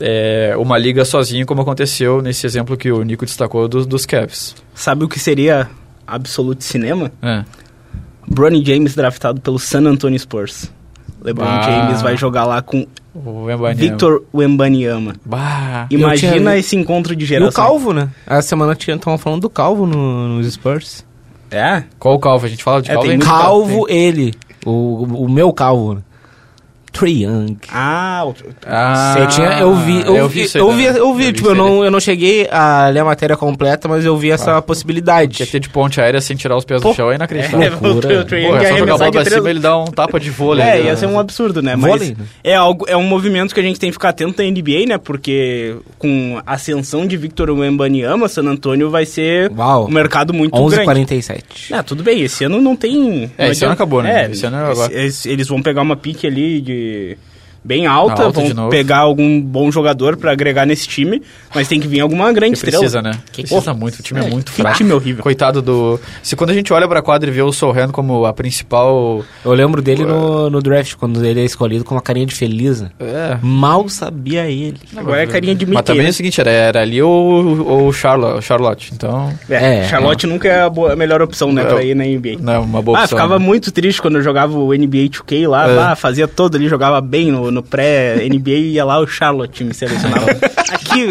é, uma liga sozinho, como aconteceu nesse exemplo que o Nico destacou do, dos Cavs. Sabe o que seria absoluto cinema? É. Bronny James draftado pelo San Antonio Spurs. LeBron ah. James vai jogar lá com Victor Wembanyama. Bah. Imagina esse encontro de geração. E o Calvo, né? A semana estavam falando do Calvo no, nos Spurs. É? Qual o Calvo? A gente fala de é, Calvo? Calvo, ele. O, o meu Calvo. Trey Young. Ah, o... ah eu, tinha, eu vi, eu, eu vi, vi eu vi, eu vi, tipo, eu não, eu não cheguei a ler a matéria completa, mas eu vi essa ah, possibilidade. Quer ter de ponte aérea sem tirar os pés Pô, do chão é inacreditável. É, o, o Trey Young é só jogar a bola pra três... cima ele dá um tapa de vôlei. É, né? ia ser um absurdo, né? Vôlei, mas né? é algo, é um movimento que a gente tem que ficar atento na NBA, né? Porque com a ascensão de Victor Wembanyama, San Antonio vai ser Uau. um mercado muito 11, grande. 47. É, tudo bem, esse ano não tem... É, esse ano acabou, né? É, esse ano é agora. Eles vão pegar uma pique ali de de bem alta, alta vão pegar algum bom jogador para agregar nesse time, mas tem que vir alguma grande que estrela. Precisa, né? Que precisa muito, o time é, é muito fraco. time horrível. Coitado do... Se quando a gente olha pra quadra e vê o Sorrento como a principal... Eu lembro dele no, no draft, quando ele é escolhido com uma carinha de feliz. Né? É. Mal sabia ele. Agora é carinha de Mickey. Mas também é o seguinte, era, era ali o, o Charlotte, Charlotte, então... É, é Charlotte é. nunca é a, boa, a, melhor opção, né, é, pra ir na NBA. Não, uma boa ah, opção. Ah, ficava né? muito triste quando eu jogava o NBA 2K lá, é. lá fazia todo ali, jogava bem no, no pré NBA e ia lá o Charlotte me selecionava. Aqui,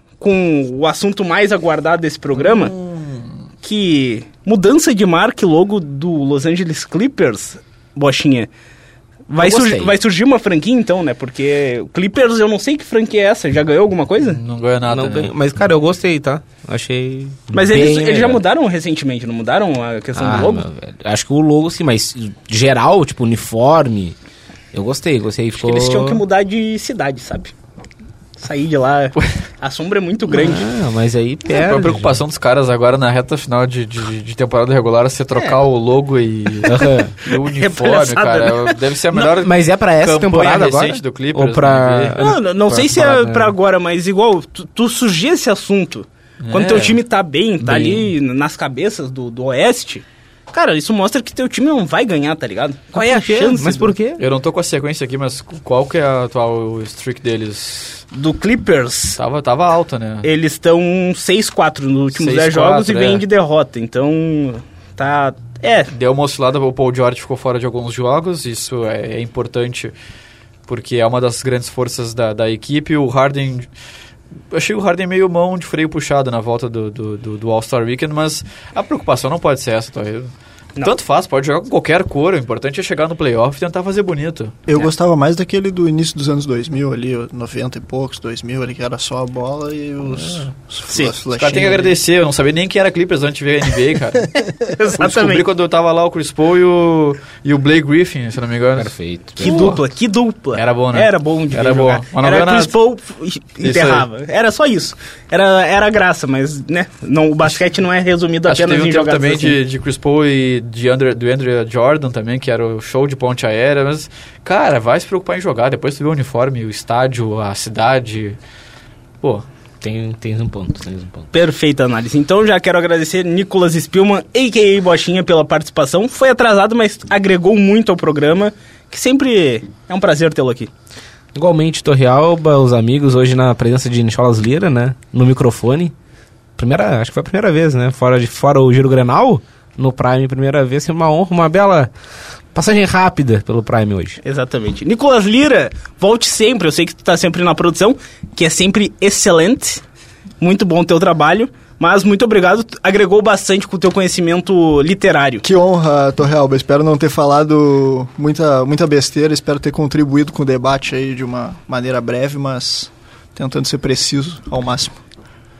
com o assunto mais aguardado desse programa, hum. que mudança de marca e logo do Los Angeles Clippers, Bochinha. Vai, vai surgir uma franquia então, né? Porque o Clippers, eu não sei que franquia é essa. Já ganhou alguma coisa? Não ganhou nada. Não né? Mas, cara, eu gostei, tá? Achei. Mas eles, eles já mudaram recentemente, não mudaram a questão ah, do logo? Acho que o logo sim, mas geral, tipo, uniforme. Eu gostei, gostei. Ficou... Acho que eles tinham que mudar de cidade, sabe? Sair de lá. A sombra é muito grande. Ah, mas aí perde. É, a preocupação dos caras agora na reta final de, de, de temporada regular é você trocar é. o logo e, e o uniforme, é cara. Deve ser a melhor. Não, mas é pra essa temporada agora? do Clippers. Ou pra... Não, não, não pra sei se é pra agora, mas igual, tu, tu surgiu esse assunto. Quando é. teu time tá bem, tá bem. ali nas cabeças do, do Oeste. Cara, isso mostra que teu time não vai ganhar, tá ligado? Qual é a chance? Mas por quê? Eu não tô com a sequência aqui, mas qual que é a atual streak deles? Do Clippers. Tava, tava alta, né? Eles estão 6-4 nos últimos 10 jogos e vêm é. de derrota. Então, tá... É. Deu uma oscilada, o Paul George ficou fora de alguns jogos, isso é, é importante porque é uma das grandes forças da, da equipe. O Harden achei o Harden meio mão de freio puxado na volta do, do, do, do All-Star Weekend, mas a preocupação não pode ser essa, tá? Não. Tanto faz, pode jogar com qualquer cor. O importante é chegar no playoff e tentar fazer bonito. Eu é. gostava mais daquele do início dos anos 2000 ali, 90 e poucos, 2000 ali, que era só a bola e os, é. os Sim. Os cara tem que agradecer. Eu não sabia nem quem era Clippers antes de ver a NBA, cara. Exatamente. Eu descobri quando eu tava lá o Chris Paul e o, e o Blake Griffin, se não me engano. Perfeito. Que dupla, que dupla. Era bom, né? Era bom de Era bom. Era Chris Paul enterrava. Era só isso. Era, era graça, mas, né? Não, o basquete não é resumido Acho apenas em jogadas também assim. de, de Chris Paul e de Andrew, do Andrew Jordan também, que era o show de ponte aérea, mas, cara, vai se preocupar em jogar. Depois tu vê o uniforme, o estádio, a cidade. Pô, tem, tem um ponto, tem um ponto. Perfeita análise. Então já quero agradecer Nicolas Spillman, a.k.a. Bochinha, pela participação. Foi atrasado, mas agregou muito ao programa, que sempre é um prazer tê-lo aqui. Igualmente, Torre Alba, os amigos, hoje na presença de Nicholas Lira, né? No microfone. Primeira, acho que foi a primeira vez, né? Fora, de, fora o Giro Grenal no Prime primeira vez. É uma honra, uma bela passagem rápida pelo Prime hoje. Exatamente. Nicolas Lira, volte sempre. Eu sei que tu tá sempre na produção, que é sempre excelente. Muito bom o teu trabalho. Mas muito obrigado, agregou bastante com o teu conhecimento literário. Que honra, Torrealba. Espero não ter falado muita, muita besteira, espero ter contribuído com o debate aí de uma maneira breve, mas tentando ser preciso ao máximo.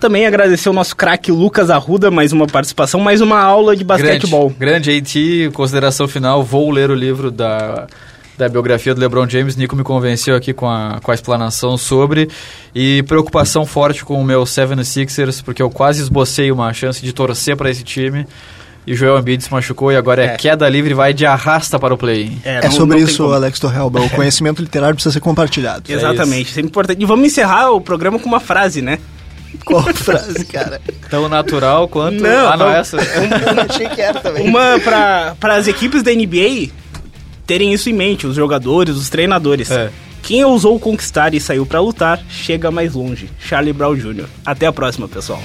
Também agradecer o nosso craque Lucas Arruda, mais uma participação, mais uma aula de basquetebol. Grande, grande AT, consideração final, vou ler o livro da, da biografia do LeBron James. Nico me convenceu aqui com a, com a explanação sobre. E preocupação forte com o meu 76ers, porque eu quase esbocei uma chance de torcer para esse time. E Joel Embiid se machucou e agora é, é queda livre vai de arrasta para o play. É, é não, sobre não isso, Alex Torrelba. O conhecimento literário precisa ser compartilhado. Exatamente, é isso é importante. E vamos encerrar o programa com uma frase, né? Qual frase, cara? Tão natural quanto. Não, ah, não, não essa. Um, achei que era também. Uma para as equipes da NBA terem isso em mente, os jogadores, os treinadores. É. Quem ousou conquistar e saiu para lutar, chega mais longe. Charlie Brown Jr. Até a próxima, pessoal.